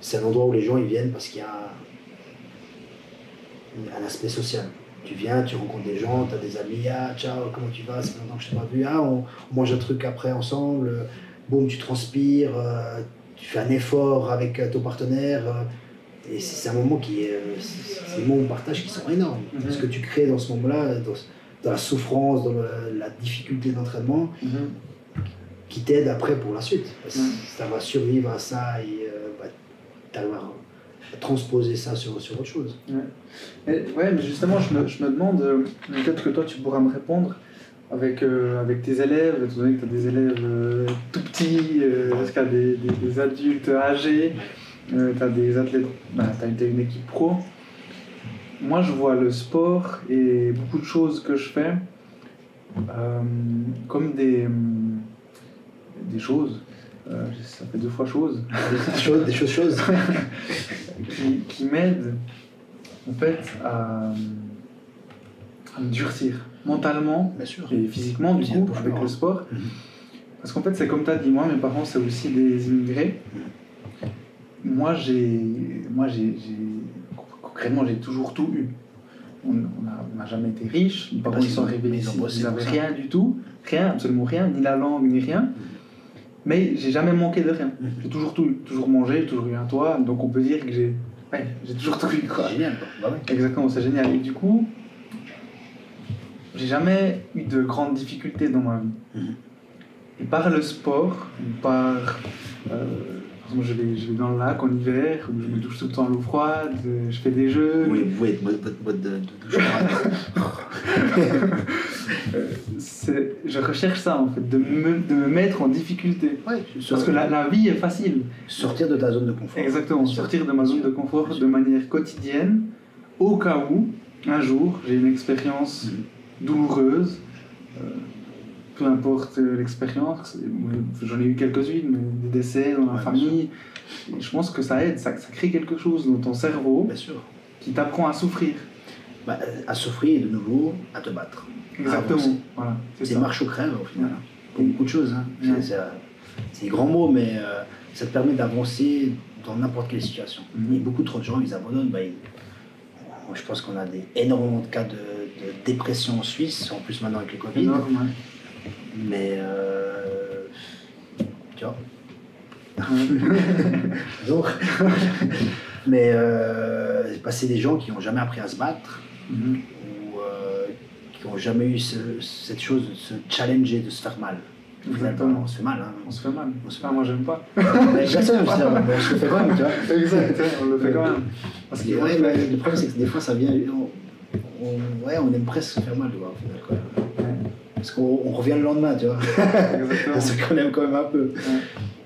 c'est un endroit où les gens ils viennent parce qu'il y a un aspect social. Tu viens, tu rencontres des gens, tu as des amis, ah ciao, comment tu vas, fait longtemps que je t'ai pas vu, ah on, on mange un truc après ensemble, euh, boum, tu transpires, euh, tu fais un effort avec euh, ton partenaire. euh, et c'est c'est un moment qui est. c'est c'est des moments de partage qui sont énormes. Mhm. Ce que tu crées dans ce moment-là, dans, dans la souffrance, dans le- la difficulté d'entraînement, Mhm. Qui t'aide après pour la suite. Parce que Mhm. Ça va survivre à ça et euh, bah, t'arrives à, transposer ça sur, sur autre chose. Mais, ouais, mais justement, je me, je me demande, euh, peut-être que toi tu pourras me répondre avec, euh, avec tes élèves, étant donné que tu as des élèves euh, tout petits, jusqu'à des, des, des adultes âgés, tu as des athlètes, bah, tu as une équipe pro. Moi, je vois le sport et beaucoup de choses que je fais comme des, des choses, euh, ça fait deux fois chose, Des choses, des choses, choses. qui, qui m'aide en fait à, à me durcir mentalement Bien sûr. et physiquement du coup avec le sport. Mhm. Parce qu'en fait c'est comme tu as dit, moi mes parents c'est aussi des immigrés. Moi j'ai moi j'ai concrètement j'ai toujours tout eu. On n'a jamais été riches, mes parents Parce ils sont arrivés ils n'avaient rien du tout, rien, absolument rien, ni la langue ni rien. Mais j'ai jamais manqué de rien. Mhm. J'ai toujours, tout, toujours mangé, j'ai toujours eu un toit, donc on peut dire que j'ai ouais, j'ai toujours tout eu. Quoi. C'est génial. Bah ouais. Exactement, c'est génial. Et du coup, j'ai jamais eu de grandes difficultés dans ma vie. Mhm. Et par le sport, par. euh, je vais, je vais dans le lac en hiver, où je me touche tout le temps à l'eau froide, je fais des jeux. Oui, être votre, mode de, douche froide. Je recherche ça en fait, de me, de me mettre en difficulté. Ouais, Parce que la, la vie est facile. Sortir de ta zone de confort. Exactement, sortir de ma zone de confort de manière quotidienne, au cas où, un jour, j'ai une expérience Mhm. douloureuse, euh, peu importe euh, l'expérience, j'en ai eu quelques-unes, mais des décès dans la Ouais, famille, et je pense que ça aide, ça, ça crée quelque chose dans ton cerveau Bien sûr. qui t'apprend à souffrir. Bah, à souffrir et de nouveau à te battre. Exactement, voilà, c'est marche ou crève au final. Voilà. Pour beaucoup de choses. Hein. C'est- Ouais. C'est euh, c'est des grands mots, mais euh, ça te permet d'avancer dans n'importe quelle situation. Mhm. Et beaucoup trop de gens, ils abandonnent. Bah, ils- Moi, je pense qu'on a des, énormément de cas de, de dépression en Suisse, en plus maintenant avec le Covid. Énorme, ouais. Mais. euh, tu vois. Donc, mais euh, c'est des gens qui n'ont jamais appris à se battre Mhm. ou euh, qui n'ont jamais eu ce- cette chose de se challenger, de se faire mal. Exactement. on se fait mal. Hein. On se fait mal. On se fait Enfin, moi, j'aime pas. Mais personne mal, on se le fait quand même, tu vois. Exact, on le fait quand même. Parce ouais, mais le problème, c'est que des fois, ça vient. On, on- ouais, on aime presque se faire mal, tu vois, au final, quand même. Parce qu'on on revient le lendemain, tu vois. Parce qu'on aime quand même un peu.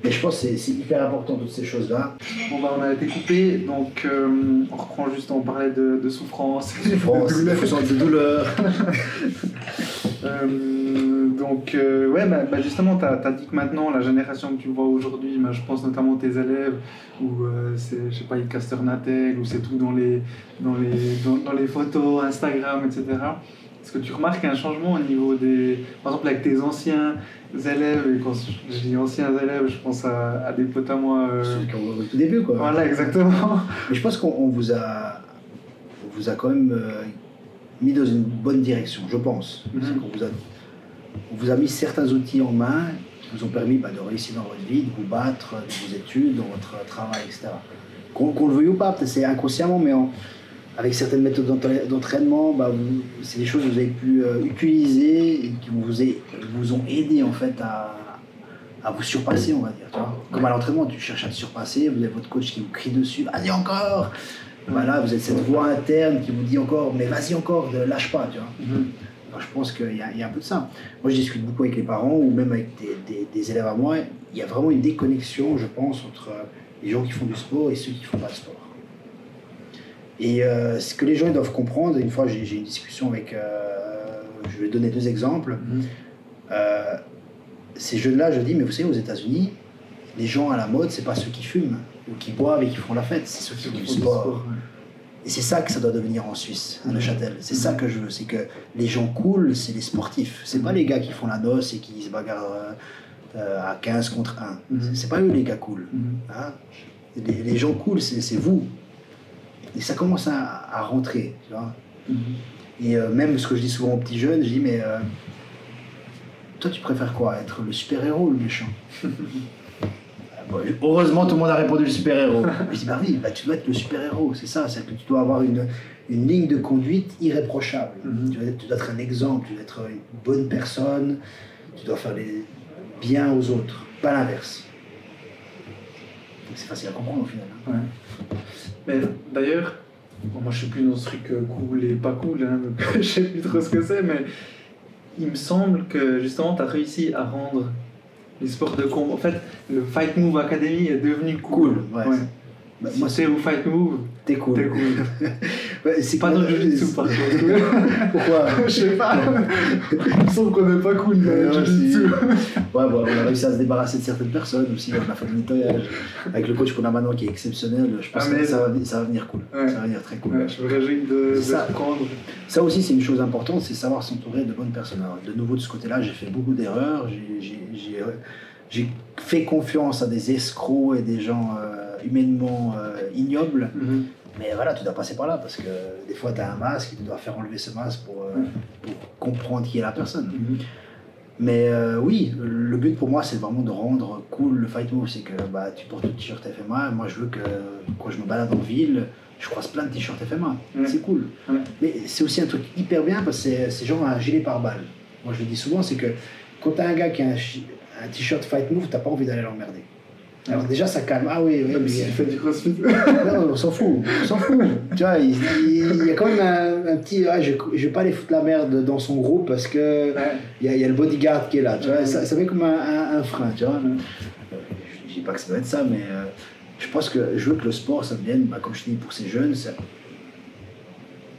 Mais je pense que c'est- hyper important, toutes ces choses-là. Bon bah on a été coupé, donc euh, on reprend juste, on parlait de, de souffrance. Souffrance, de douleur. de douleur. Euh, donc euh, ouais, bah, bah, justement, tu as, dit que maintenant, la génération que tu vois aujourd'hui, bah, je pense notamment tes élèves, où euh, c'est, je sais pas, leur natel, ou c'est tout dans les, dans, les, dans, dans les photos, Instagram, etc. Est-ce que tu remarques un changement au niveau des... Par exemple, avec tes anciens élèves, et quand je dis anciens élèves, je pense à, à des potes à moi... euh, qu'on voit au tout début, quoi. Voilà, exactement. Mais je pense qu'on on vous a, on vous a quand même euh, mis dans une bonne direction, je pense. Mhm. Qu'on vous a, on vous a mis certains outils en main qui vous ont permis bah, de réussir dans votre vie, de vous battre dans vos études, dans votre travail, etc. Qu'on le veuille ou pas, peut-être c'est inconsciemment, mais en- avec certaines méthodes d'entra- d'entraînement, bah, c'est des choses que vous avez pu euh, utiliser et qui vous, ont aidé en fait à, à vous surpasser, on va dire. tu vois. Comme à l'entraînement, tu cherches à te surpasser, vous avez votre coach qui vous crie dessus, vas-y encore Voilà, vous avez cette voix interne qui vous dit encore, mais vas-y encore, ne lâche pas, tu vois. Alors, je pense qu'il y, a- il y a un peu de ça. Moi, je discute beaucoup avec les parents ou même avec des, des- des élèves à moi. Il y a vraiment une déconnexion, je pense, entre euh, les gens qui font du sport et ceux qui font pas de sport. Et euh, ce que les gens doivent comprendre, une fois j'ai eu une discussion avec, euh, je vais donner deux exemples. Euh, ces jeunes-là, je dis, mais vous savez, aux États-Unis, les gens à la mode, c'est pas ceux qui fument ou qui boivent et qui font la fête, c'est ceux qui font du sport. Et c'est ça que ça doit devenir en Suisse, à Mhm. Neuchâtel. C'est ça que je veux, c'est que les gens cool, c'est les sportifs. C'est pas les gars qui font la noce et qui se bagarrent à 15 contre 1. Mhm. C'est- pas eux les gars cool. hein. Les, les gens cool, c'est vous. Et ça commence à, à rentrer, tu vois. Et euh, même ce que je dis souvent aux petits jeunes, je dis, mais euh, toi, tu préfères quoi Être le super-héros ou le méchant? Ah, bon, Heureusement, tout le monde a répondu le super-héros. je dis, bah oui, bah, tu dois être le super-héros, c'est ça. C'est que tu dois avoir une, une ligne de conduite irréprochable. Mhm. tu, dois être, tu dois être un exemple, tu dois être une bonne personne, tu dois faire les bien aux autres, pas l'inverse. C'est facile à comprendre au final. Ouais. Mais d'ailleurs, bon, moi je suis plus dans ce truc euh, cool et pas cool, hein, donc je sais plus trop ce que c'est, mais il me semble que justement tu as réussi à rendre les sports de combat. En fait, le Fight Move Academy est devenu cool. Cool, ouais. Bah, Si moi, c'est au Fight Move, t'es cool. t'es cool. Ouais, c'est pas dans le Jiu-Jitsu par contre. Pourquoi Je sais pas. Il me semble qu'on est pas cool dans le Ouais, bon, on a réussi à se débarrasser de certaines personnes aussi, on a fait du nettoyage. Avec le coach qu'on a maintenant qui est exceptionnel, je pense Ah, que ça va, ça va venir cool. Ouais. Ça va venir très cool. Ouais, je me réjouis de, de ça. prendre. Ça aussi, c'est une chose importante, c'est savoir s'entourer de bonnes personnes. Alors, de nouveau, de ce côté-là, j'ai fait beaucoup d'erreurs. J'ai fait confiance à des escrocs et des gens euh, humainement euh, ignobles. Mhm. Mais voilà, tu dois passer par là parce que des fois, tu as un masque et tu dois faire enlever ce masque pour, euh, pour comprendre qui est la personne. Mhm. Mais euh, oui, le but pour moi, c'est vraiment de rendre cool le fight move. C'est que bah, tu portes le t-shirt FMA. Moi, je veux que quand je me balade en ville, je croise plein de t-shirts FMA. C'est cool. Mais c'est aussi un truc hyper bien parce que c'est- genre un gilet pare-balles. Moi, je le dis souvent, c'est que quand t'as un gars qui a un, un t-shirt fight move, t'as pas envie d'aller l'emmerder. Alors déjà, ça calme. Ah oui, oui, Même mais- si tu fais du crossfit. non, on s'en fout, on s'en fout. tu vois, il, y a quand même un, un petit. ah, je, je vais pas aller foutre la merde dans son groupe parce que Ouais. il y, a, il y a le bodyguard qui est là. Tu vois, Ouais. ça, ça met comme un, un- un frein, tu vois. Je dis pas que ça doit être ça, mais euh, je pense que je veux que le sport, ça devienne, bah, comme je dis pour ces jeunes, ça-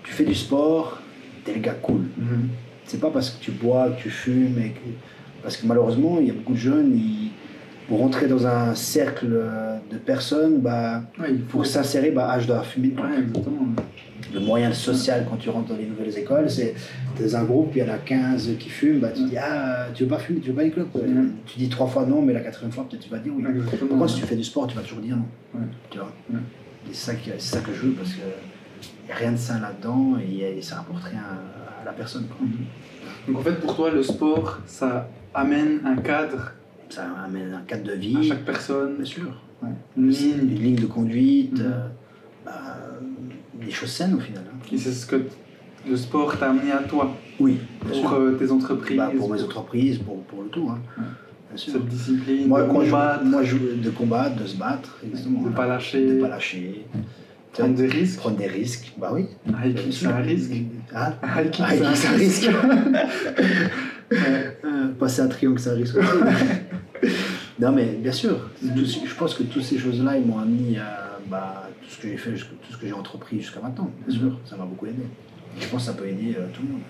tu fais du sport, t'es le gars cool. Mhm. C'est pas parce que tu bois, que tu fumes, et que- parce que malheureusement, il y a beaucoup de jeunes, ils, pour rentrer dans un cercle euh, de personnes, bah, Ouais, pour s'insérer, bah, ah, je dois fumer une. Ouais. Le moyen social quand tu rentres dans les nouvelles écoles, c'est dans un groupe, il y en a 15 qui fument, bah, tu dis Ah, tu veux pas fumer, tu veux pas une clope Ouais. Mhm. Tu dis trois fois non, mais la quatrième fois, peut-être tu vas dire oui. Exactement. Contre, si tu fais du sport, tu vas toujours dire non? Ouais. Tu vois? Ouais. Et c'est ça, ça que je veux parce qu'il n'y a rien de sain là-dedans et, et ça rapporte rien à, la personne. quoi. Mhm. Donc en fait, pour toi, le sport, ça amène un cadre Ça amène un cadre de à vie, chaque personne, bien sûr. ouais. une Une ligne. de conduite, Mhm. euh, bah, des choses saines au final. hein. Et c'est ce que le sport t'a amené à toi, Oui, pour euh, tes entreprises, Bah, pour mes entreprises, pour, pour le tout. Hein. Ouais. Bien sûr. cette discipline, Moi, de combattre, moi, je, de combattre, de se battre, exactement. de voilà. pas lâcher, De pas lâcher. prendre des risques. Prendre des risques, bah oui. Hiking, c'est un risque. Hein Hiking, Hiking, c'est un risque. Passer un triangle, c'est un risque aussi. non, mais bien sûr, tout- je pense que toutes ces choses-là, ils m'ont amené à bah, tout ce que j'ai fait, tout ce que j'ai entrepris jusqu'à maintenant. Bien sûr, ça m'a beaucoup aidé. Je pense que ça peut aider euh, tout le monde.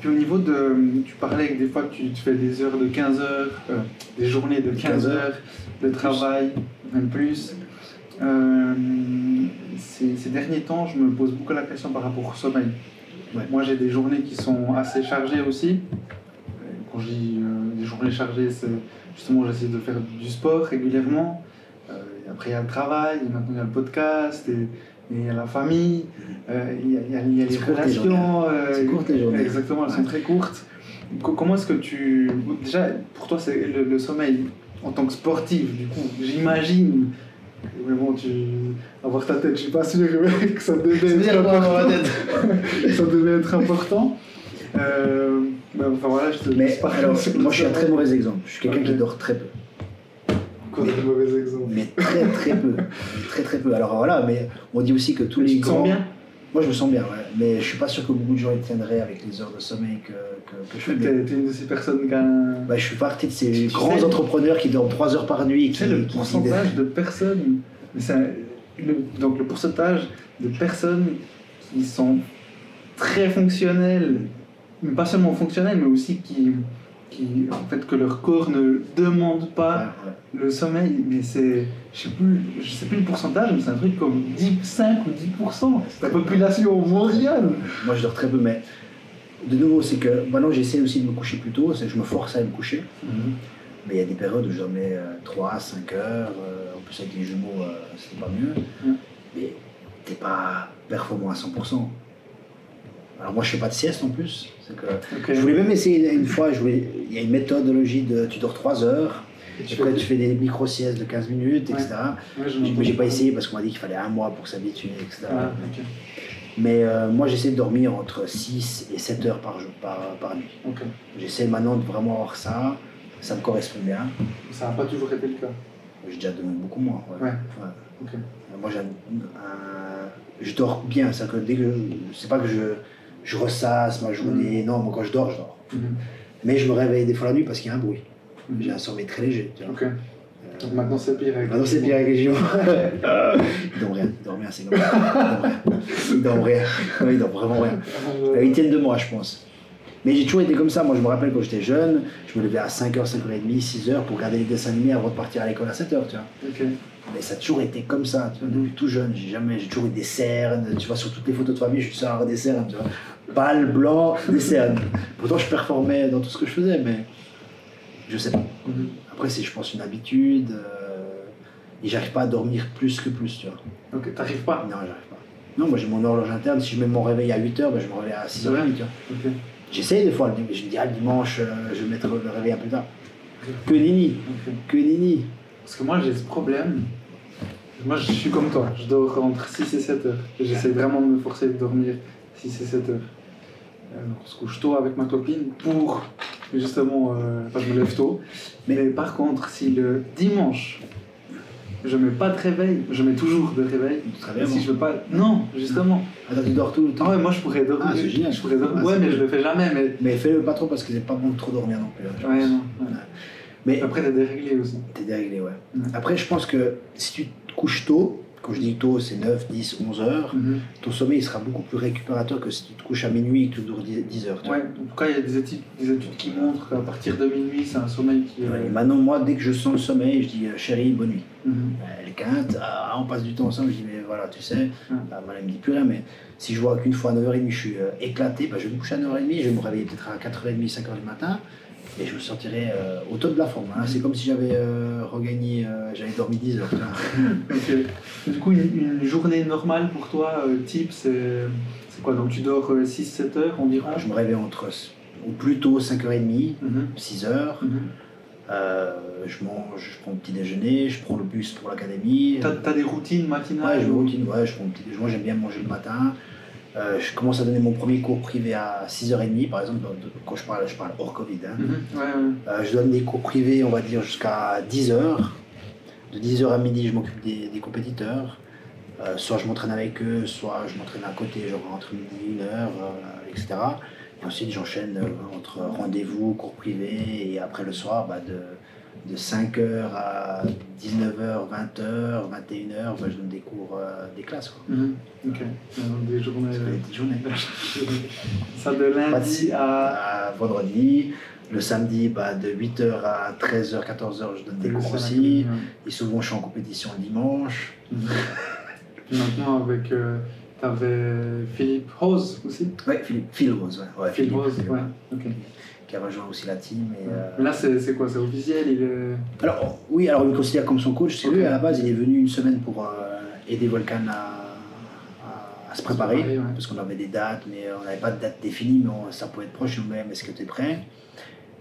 Puis au niveau de. Tu parlais que des fois tu, tu fais des heures de 15 heures, euh, des journées de 15 15 heures. de travail, même plus. Euh, ces, ces derniers temps, je me pose beaucoup la question par rapport au sommeil. Ouais. Moi, j'ai des journées qui sont assez chargées aussi. Quand je dis euh, des journées chargées, c'est justement j'essaie de faire du sport régulièrement. Euh, et après, il y a le travail, et maintenant il y a le podcast, et, il y a la famille, euh, il y a, y a- il y a les relations. euh, les journées. Exactement, elles sont très courtes. Co- comment est-ce que tu. Déjà, pour toi, c'est le, le sommeil en tant que sportif, du coup, j'imagine. Mais bon, tu. Avoir ta tête, je suis pas sûr que ça devait être important. ça devait être important. Euh, bah, enfin voilà, je te Mais alors, moi je suis un très mauvais exemple. Je suis quelqu'un qui dort très peu. Encore des mauvais exemples. Mais très très peu. Très très peu. Alors voilà, mais on dit aussi que tous les Tu te sens grands. bien Moi je me sens bien, ouais. Mais je suis pas sûr que beaucoup de gens y tiendraient avec les heures de sommeil que, que, que je fais. Mais- T'es une de ces personnes qui Bah, je suis partie de ces Tu grands sais- entrepreneurs qui dorment 3 heures par nuit. Tu Qui, sais, le qui- pourcentage de personnes, mais c'est un- le- donc le pourcentage de personnes qui sont très fonctionnelles, mais pas seulement fonctionnelles, mais aussi qui, qui en fait, que leur corps ne demande pas ouais. le sommeil, mais c'est, je sais plus, je sais plus le pourcentage, mais c'est un truc comme 10, 5 ou 10% de la population mondiale. Moi je dors très peu, mais de nouveau, c'est que maintenant j'essaie aussi de me coucher plus tôt, c'est que je me force à me coucher. Mais il y a des périodes où je dormais euh, 3, 5 heures, euh, en plus avec les jumeaux, euh, c'était pas mieux. Mm. Mais t'es pas performant à 100%. Alors moi je fais pas de sieste en plus. Ok. je voulais même essayer une fois, je voulais- il y a une méthodologie de tu dors 3 heures, Et après tu fais des micro-siestes de 15 minutes, Ouais. etc. Ouais, Mais j'ai pas essayé parce qu'on m'a dit qu'il fallait un mois pour s'habituer, etc. Ah. Mais euh, moi j'essaie de dormir entre 6 et 7 heures par, jour, par, par nuit. J'essaie maintenant de vraiment avoir ça, ça me correspond bien. Ça n'a pas toujours été le cas. J'ai déjà donné beaucoup moins. ouais. Ouais. Euh, Moi, j'ai un, un- je dors bien. C'est que dès que c'est pas que je, je ressasse ma journée. Non, moi quand je dors, je dors. Mhm. Mais je me réveille des fois la nuit parce qu'il y a un bruit. Mhm. J'ai un sommeil très léger. tu vois. Euh, Donc maintenant c'est pire avec Maintenant, c'est pire avec les jumeaux. ils dorment rien. Ils dorment rien, c'est ça. Ils dorment rien. Ils dorment vraiment rien. Ils tiennent de moi, je pense. Mais j'ai toujours été comme ça. Moi, je me rappelle quand j'étais jeune, je me levais à 5h, 5h30, 6h pour regarder les dessins animés avant de partir à l'école à 7h, tu vois. Mais ça a toujours été comme ça, tu vois, depuis tout jeune. J'ai jamais, j'ai toujours eu des cernes. Tu vois, sur toutes les photos de famille, je suis sûr avoir des cernes, tu vois. Pâle, blanc. Pourtant, je performais dans tout ce que je faisais, mais je sais pas. Mhm. Après, c'est, je pense, une habitude. euh, et j'arrive pas à dormir plus que plus, tu vois. Ok, t'arrives pas? Non, j'arrive pas. Non, moi, j'ai mon horloge interne. Si je mets mon réveil à 8h, ben, je me réveille à 6h30, tu vois. Ok. J'essaie des fois, je me dis, ah, le dimanche, euh, je vais mettre le réveil un peu tard. Que nini, que nini. Parce que moi, j'ai ce problème. Moi, je suis comme toi. Je dors entre 6 et 7 heures. J'essaie vraiment de me forcer de dormir 6 et 7 heures. Euh, on se couche tôt avec ma copine pour justement. Euh, enfin, je me lève tôt. Mais par contre, si le dimanche, je mets pas de réveil, je mets toujours de réveil. Très si je veux pas. Non, justement. Attends, tu dors tout le temps. Ah ouais, moi je pourrais dormir. Ah, c'est génial. Je pourrais dormir. Ah, ouais, mais bien. je le fais jamais. Mais. Mais fais-le pas trop parce que c'est pas bon de trop dormir non plus. hein, Ouais, non. ouais. Mais Après, t'es déréglé aussi. t'es déréglé, ouais. Ouais. Après, je pense que si tu te couches tôt, quand je dis tôt, c'est 9, 10, 11 heures, Mhm. ton sommeil il sera beaucoup plus récupérateur que si tu te couches à minuit et que tu dors 10, 10 heures. Ouais, en tout cas, il y a des études, des études qui montrent qu'à partir de minuit, c'est un sommeil qui. Ouais, euh, et maintenant, moi, dès que je sens le sommeil, je dis euh, chérie, bonne nuit. mhm. Elle quinte, ah, on passe du temps ensemble, je dis mais voilà, tu sais, Ouais. bah, elle me dit plus rien, mais si je vois qu'une fois à 9h30 je suis euh, éclaté, bah, je vais me coucher à 9h30, je vais me réveiller peut-être à 4h30, 5h du matin, et je me sentirai euh, au top de la forme. hein. C'est comme si j'avais euh, regagné, euh, j'avais dormi 10 heures. Du coup, une, une journée normale pour toi, type, c'est quoi? Donc tu dors 6-7 heures environ? Je me réveille entre, ou plutôt 5h30, Mhm. 6h, Mhm. euh, je mange, je prends le petit déjeuner, je prends le bus pour l'académie. T'as des routines matinales? Ouais, je ou- routine, ouais, je prends le petit déjeuner, moi j'aime bien manger le matin. Euh, je commence à donner mon premier cours privé à 6h30, par exemple, quand je parle, je parle hors Covid. hein. Mhm. Ouais, ouais. Euh, je donne des cours privés, on va dire, jusqu'à 10h. De 10h à midi, je m'occupe des, des compétiteurs. Euh, soit je m'entraîne avec eux, soit je m'entraîne à côté, genre entre midi et une heure, euh, etc. Et ensuite, j'enchaîne entre rendez-vous, cours privés, et après le soir, bah, de, de 5h à 19h, 20h, 21h, bah, je donne des cours, euh, des classes. Quoi. Mhm. Ok. Euh, Des journées. Des journées. Ça de de lundi si- à. à vendredi. Le samedi, bah, de 8h à 13h, 14h, je donne des le cours aussi. ouais. Et souvent, je suis en compétition le dimanche. Puis maintenant, avec. euh, T'avais Philippe Rose aussi? Ouais, Philippe, Phil Rose, ouais. ouais Philippe Rose, Philippe, ouais. Ok. Qui a rejoint aussi la team. Et, euh, Mais Là, c'est c'est quoi C'est officiel il est... Alors, oui, alors il me considère comme son coach. C'est lui, à la base, il est venu une semaine pour euh, aider Volcan à, à- se préparer. préparer, ouais. Parce qu'on avait des dates, mais on n'avait pas de date définie, mais on- ça pouvait être proche. Nous-mêmes, est-ce que tu es prêt?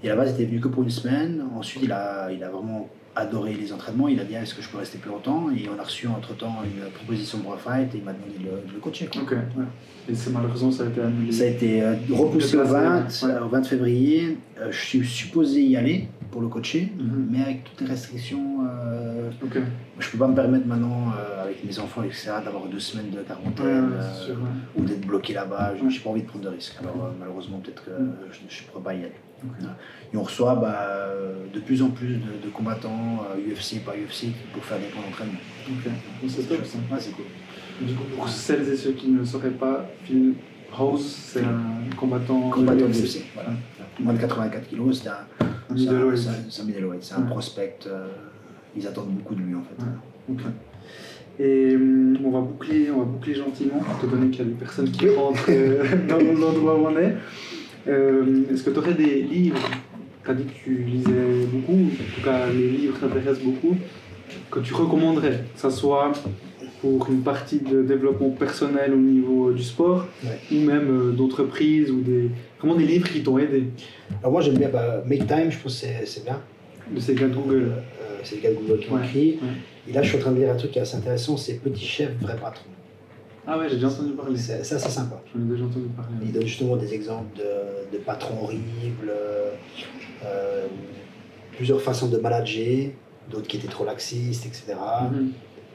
Et à la base, il était venu que pour une semaine. Ensuite, il a, il a vraiment adoré les entraînements. Il a dit, Ah, est-ce que je peux rester plus longtemps? Et on a reçu entre-temps une proposition pour un fight et il m'a demandé de le, de le coacher. quoi. Ouais. Et c'est malheureusement, ça a été annulé. Ça a été euh, repoussé au Déplacé, 20, ouais. euh, au 20 février. Euh, je suis supposé y aller pour le coacher, Mhm. mais avec toutes les restrictions, euh, Ok, je peux pas me permettre maintenant, avec mes enfants, etc., d'avoir deux semaines de quarantaine ouais, sûr. ou d'être bloqué là-bas. N'ai pas envie de prendre de risques. Alors malheureusement, peut-être que Mhm. je ne pourrais pas y aller. Voilà. Et on reçoit bah, euh, de plus en plus de, de combattants, euh, UFC, pas UFC, pour faire des plans d'entraînement. Ok, c'est top ça. Ouais, c'est cool. Du coup, pour celles et ceux qui ne le sauraient pas, Phil Rose, c'est un combattant. Combattant de. UFC. Voilà. Moins de 84 kilos, c'est un, c'est un, middleweight. c'est un- middleweight, c'est prospect. euh, ils attendent beaucoup de lui en fait. Ouais. Et hum, on va boucler, on va boucler gentiment, étant donné qu'il y a des personnes qui rentrent euh, dans l'endroit où on est. Euh, Est-ce que tu aurais des livres? Tu as dit que tu lisais beaucoup, en tout cas les livres t'intéressent beaucoup, que tu recommanderais, que ce soit pour une partie de développement personnel au niveau du sport, Ouais. ou même euh, d'entreprise, ou des, vraiment des livres qui t'ont aidé, Alors moi j'aime bien bah, Make Time, je pense que c'est- c'est bien. de ces gars de Google? Euh, c'est les gars de Google qui Ouais, écrit. ouais. Et là je suis en train de lire un truc qui est assez intéressant, c'est Petit Chef, Vrai Patron. Ah ouais, j'ai déjà entendu parler. C'est c'est assez sympa. J'en ai déjà entendu parler. Il donne justement des exemples de, de patrons horribles, euh, plusieurs façons de manager, d'autres qui étaient trop laxistes, etc.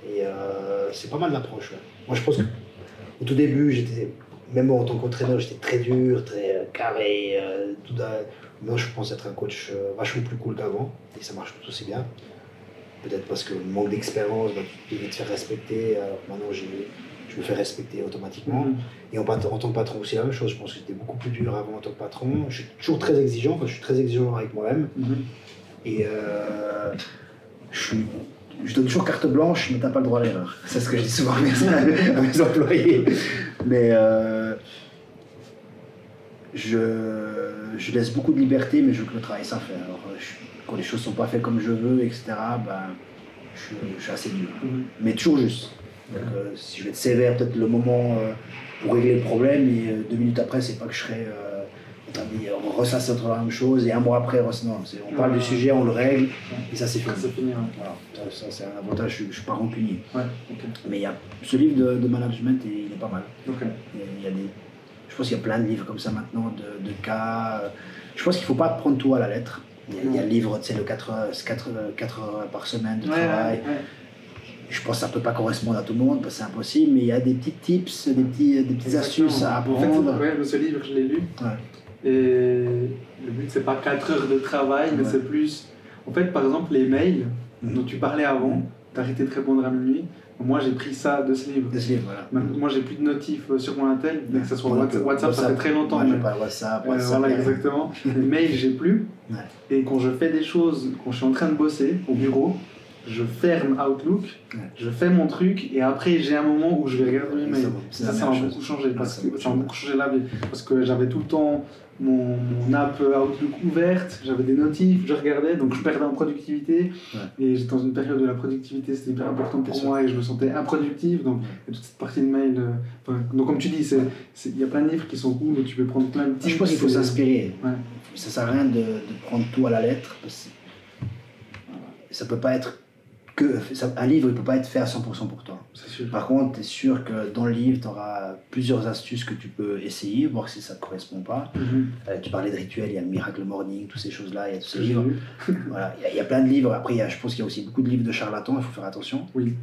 Et euh, c'est pas mal l'approche. ouais. Moi, je pense qu'au tout début, j'étais, même en tant qu'entraîneur, j'étais très dur, très euh, carré. euh, tout d'un- Maintenant, je pense être un coach euh, vachement plus cool qu'avant, et ça marche tout aussi bien. Peut-être parce que le manque d'expérience, bah, tu devais te faire respecter. Alors que maintenant, j'ai- je me fais respecter automatiquement. Mhm. Et en, tant que patron aussi, la même chose. Je pense que j'étais beaucoup plus dur avant en tant que patron. Je suis toujours très exigeant, enfin, je suis très exigeant avec moi-même. Mhm. Et euh, je, suis- je donne toujours carte blanche, mais t'as pas le droit à l'erreur. C'est ce que je dis souvent à mes, à mes employés. Mais euh, je, je laisse beaucoup de liberté, mais je veux que le travail soit fait. Alors, je- quand les choses sont pas faites comme je veux, etc., ben, je, je suis assez dur. Mhm. Mais toujours juste. Donc, euh, si je vais être sévère, peut-être le moment euh, pour régler le problème, et euh, deux minutes après, c'est pas que je serai on ressasse entre la même chose et un mois après, non, on parle du sujet, on le règle et ça c'est fini. C'est fini, voilà. Ça, c'est un avantage, je ne suis pas rancunier. Ouais, Mais y a, ce livre de, de management, il est pas mal. Okay. Il y a des, je pense qu'il y a plein de livres comme ça maintenant, de, de cas. Je pense qu'il ne faut pas prendre tout à la lettre. Il y a, le livre, tu sais, le 4 heures, 4, 4 heures par semaine de travail. Je pense que ça ne peut pas correspondre à tout le monde, parce que c'est impossible, mais il y a des petits tips, des, petits, des petites astuces à apprendre. En fait, ce livre, je l'ai lu. Et le but, c'est pas 4 heures de travail, mais c'est plus. En fait, par exemple, les mails mhm. dont tu parlais avant, tu arrêté de répondre à minuit. Moi, j'ai pris ça de ce livre. De ce livre, voilà. Moi, j'ai plus de notifs euh, sur mon Intel, mais que ce soit WhatsApp, ça fait très longtemps. Moi, mais... pas WhatsApp, WhatsApp. voilà, exactement. les mails, j'ai plus. Et quand je fais des choses, quand je suis en train de bosser au bureau, je ferme Outlook, je fais mon truc, et après, j'ai un moment où je vais regarder mes mails. Ça, ça m'a beaucoup changé. Parce que, ça m'a beaucoup changé la vie. Parce que j'avais tout le temps mon, app Outlook ouverte, j'avais des notifs, je regardais, donc je perdais en productivité. Et j'étais dans une période de la productivité, c'était hyper important pour moi et je me sentais improductif. Donc, toute cette partie de mail. Euh, donc, comme tu dis, il y a plein de livres qui sont cool, où tu peux prendre plein de tips. Je pense qu'il faut s'inspirer. Ça sert à rien de, de, prendre tout à la lettre. Parce que ça peut pas être que un livre ne peut pas être fait à 100% pour toi. Par contre, tu es sûr que dans le livre, tu auras plusieurs astuces que tu peux essayer, voir si ça ne te correspond pas. Mhm. Euh, tu parlais de rituels, il y a le Miracle Morning, toutes ces choses-là, il y a tous ces livres. voilà, il y, a plein de livres. Après, je pense qu'il y a aussi beaucoup de livres de charlatans, il faut faire attention. Oui.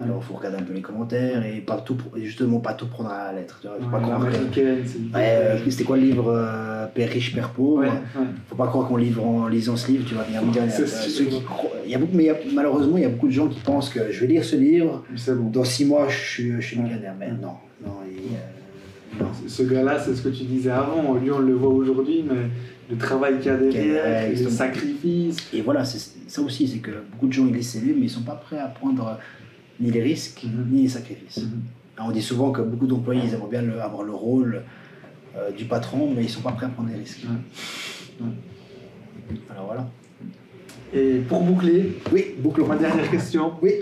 Alors, il faut regarder un peu les commentaires et pas tout, justement pas tout prendre à la lettre. Faut pas croire que... Euh, c'était quoi le livre euh, Père riche, Père pauvre ouais, faut pas croire qu'en en lisant ce livre, tu vas venir millionnaire. il y a beaucoup, mais malheureusement, il y a beaucoup de gens qui pensent que je vais lire ce livre, dans six mois, je suis, je suis millionnaire. Mais non, non, euh, non. Ce gars-là, c'est ce que tu disais avant. Lui, on le voit aujourd'hui, mais le travail qu'il y a derrière, le sacrifice. Et voilà, ça aussi, c'est que beaucoup de gens ils lisent ces livres, mais ils sont pas prêts à prendre ni les risques, mhm. ni les sacrifices. Mhm. On dit souvent que beaucoup d'employés ils aimeraient bien avoir le rôle euh, du patron, mais ils ne sont pas prêts à prendre des risques. Alors voilà. Et pour boucler, oui, bouclons. ma dernière question. Oui.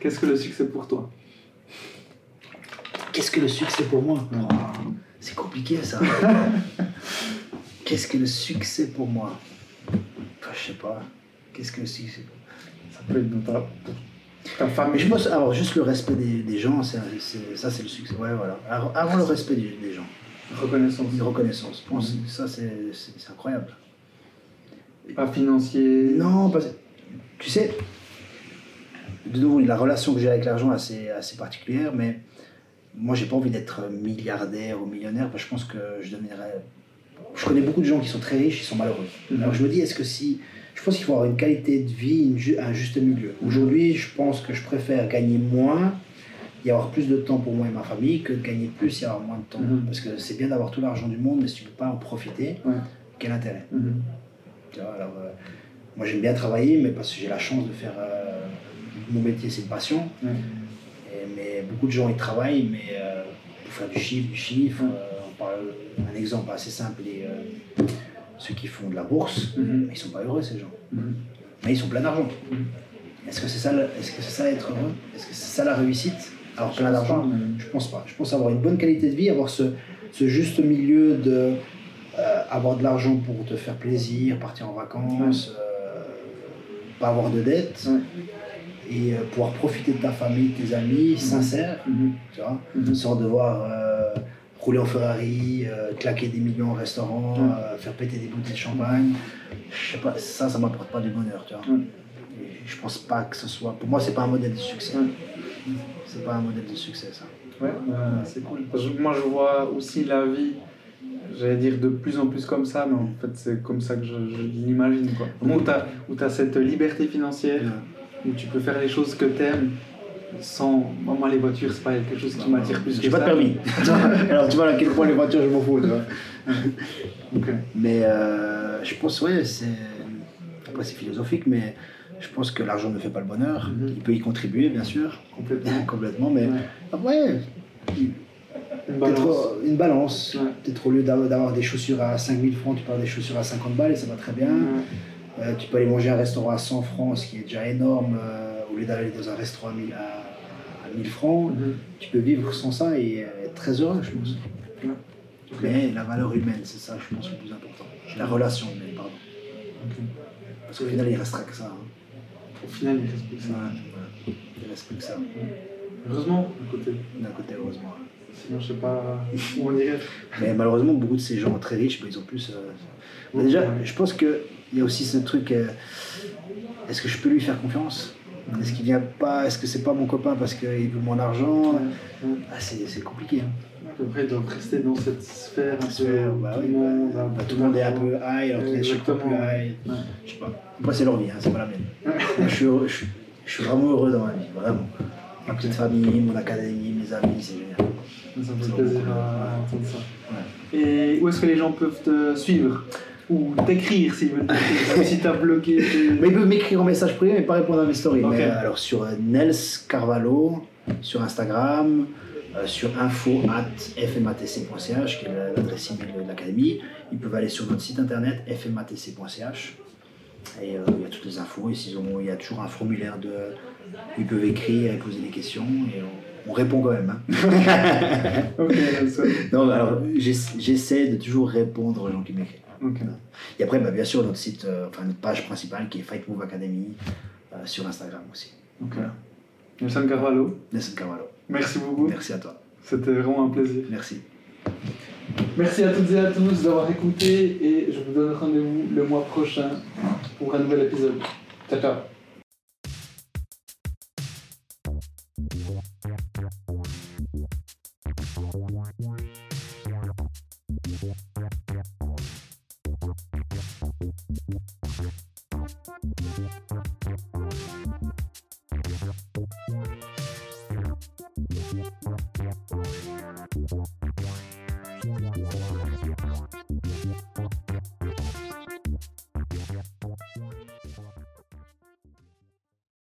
Qu'est-ce que le succès pour toi? Qu'est-ce que le succès pour moi? C'est compliqué ça. Qu'est-ce que le succès pour moi? Je sais pas. Qu'est-ce que le succès? Ça peut être pas mais je pense, alors juste le respect des, des gens, c'est, ça c'est le succès. Ouais, voilà. Avant le respect des, des gens. Reconnaissance. reconnaissance. Je pense, Ça c'est, c'est, incroyable. Pas financier. Non, pas, tu sais, de nouveau, la relation que j'ai avec l'argent est assez, assez particulière, mais moi j'ai pas envie d'être milliardaire ou millionnaire, parce que je pense que je deviendrais. Je connais beaucoup de gens qui sont très riches, ils sont malheureux. Mhm. Alors je me dis, est-ce que si je pense qu'il faut avoir une qualité de vie, un juste milieu. Aujourd'hui, je pense que je préfère gagner moins y avoir plus de temps pour moi et ma famille que de gagner plus et avoir moins de temps. Mhm. Parce que c'est bien d'avoir tout l'argent du monde, mais si tu ne peux pas en profiter, quel intérêt? Mhm. alors, euh, Moi j'aime bien travailler, mais parce que j'ai la chance de faire euh, mon métier, c'est une passion. mais beaucoup de gens ils travaillent, mais euh, pour faire du chiffre, du chiffre. on parle un exemple assez simple ceux qui font de la bourse, mhm. ils sont pas heureux ces gens. Mhm. Mais ils sont pleins d'argent. Mhm. Est-ce que c'est ça, est-ce que c'est ça être heureux? Est-ce que c'est ça la réussite? Alors plein d'argent, je pense pas. Je pense avoir une bonne qualité de vie, avoir ce, ce juste milieu de euh, avoir de l'argent pour te faire plaisir, partir en vacances, euh, pas avoir de dettes. Et euh, pouvoir profiter de ta famille, de tes amis, sincères, tu vois, sans devoir rouler en Ferrari, euh, claquer des millions au restaurant, euh, faire péter des bouteilles de champagne. Je sais pas, ça, ça m'apporte pas du bonheur, tu vois. Et je pense pas que ce soit. Pour moi, c'est pas un modèle de succès. C'est pas un modèle de succès, ça. Ouais, c'est cool. moi, je vois aussi la vie, j'allais dire de plus en plus comme ça, mais en fait, c'est comme ça que je, l'imagine. Quoi. Où tu as, cette liberté financière, où tu peux faire les choses que tu aimes sans. Moi, les voitures, c'est pas quelque chose qui m'attire plus. J'ai pas de permis. Alors, tu vois à quel point les voitures, je m'en fous, tu vois. Mais euh, je pense, ouais, c'est. Après, c'est philosophique, mais je pense que l'argent ne fait pas le bonheur. Mhm. Il peut y contribuer, bien sûr. Complètement. Complètement, mais. Ouais. Une balance. Une balance. Peut-être au lieu d'avoir des chaussures à 5000 francs, tu peux avoir des chaussures à 50 balles et ça va très bien. Euh, tu peux aller manger à un restaurant à 100 francs, ce qui est déjà énorme. Euh, lieu d'aller dans un restaurant à 1000, francs, mhm. tu peux vivre sans ça et être très heureux, je pense. Mais la valeur humaine, c'est ça, je pense, le plus important. La relation humaine, pardon. Parce qu'au final, il restera que ça. hein. Au final, il reste plus que ça. Ouais. Il reste plus que ça. Heureusement, à côté. D'un côté, heureusement. Sinon, je sais pas où on irait. Mais malheureusement, beaucoup de ces gens très riches, bah, ils ont plus. euh, bah, déjà, je pense qu'il y a aussi ce truc euh, est-ce que je peux lui faire confiance? Est-ce qu'il vient pas Est-ce que c'est pas mon copain parce qu'il veut mon argent ah, c'est, c'est compliqué. Hein. Après, ils doivent rester dans cette sphère un. Sphère, bah tout oui, le monde, bah, bah, tout le monde est un peu high, alors a chaque fois plus high. Ouais. Je sais pas. Moi, c'est leur vie, hein, c'est pas la mienne. Je, suis heureux- je, suis- je suis vraiment heureux dans ma vie, vraiment. Ma petite famille, mon académie, mes amis, c'est génial. Ça me C'est fait plaisir beaucoup, à entendre ça. Ouais. Et où est-ce que les gens peuvent te suivre? Ou t'écrire s'ils veulent t'écrire Si t'as bloqué. Mais ils peuvent m'écrire en message privé, mais pas répondre à mes stories. Mais, euh, alors sur euh, Nels Carvalho, sur Instagram, euh, sur info at fmatc.ch, qui est la- l'adresse email de l'académie. Ils peuvent aller sur notre site internet fmatc.ch. Et il y a toutes les infos. Et s'ils ont, il y a toujours un formulaire de. Ils peuvent écrire et poser des questions. Et on, on répond quand même. hein. Non, alors j'ess- j'essaie de toujours répondre aux gens qui m'écrivent. Et après, bah, bien sûr, notre site, euh, enfin notre page principale qui est Fight Move Academy euh, sur Instagram aussi. Ok. Nelson Carvalho, Nelson Carvalho. merci beaucoup. Merci à toi. C'était vraiment un plaisir. Merci. Merci à toutes et à tous d'avoir écouté et je vous donne rendez-vous le mois prochain pour un nouvel épisode. Ciao, ciao.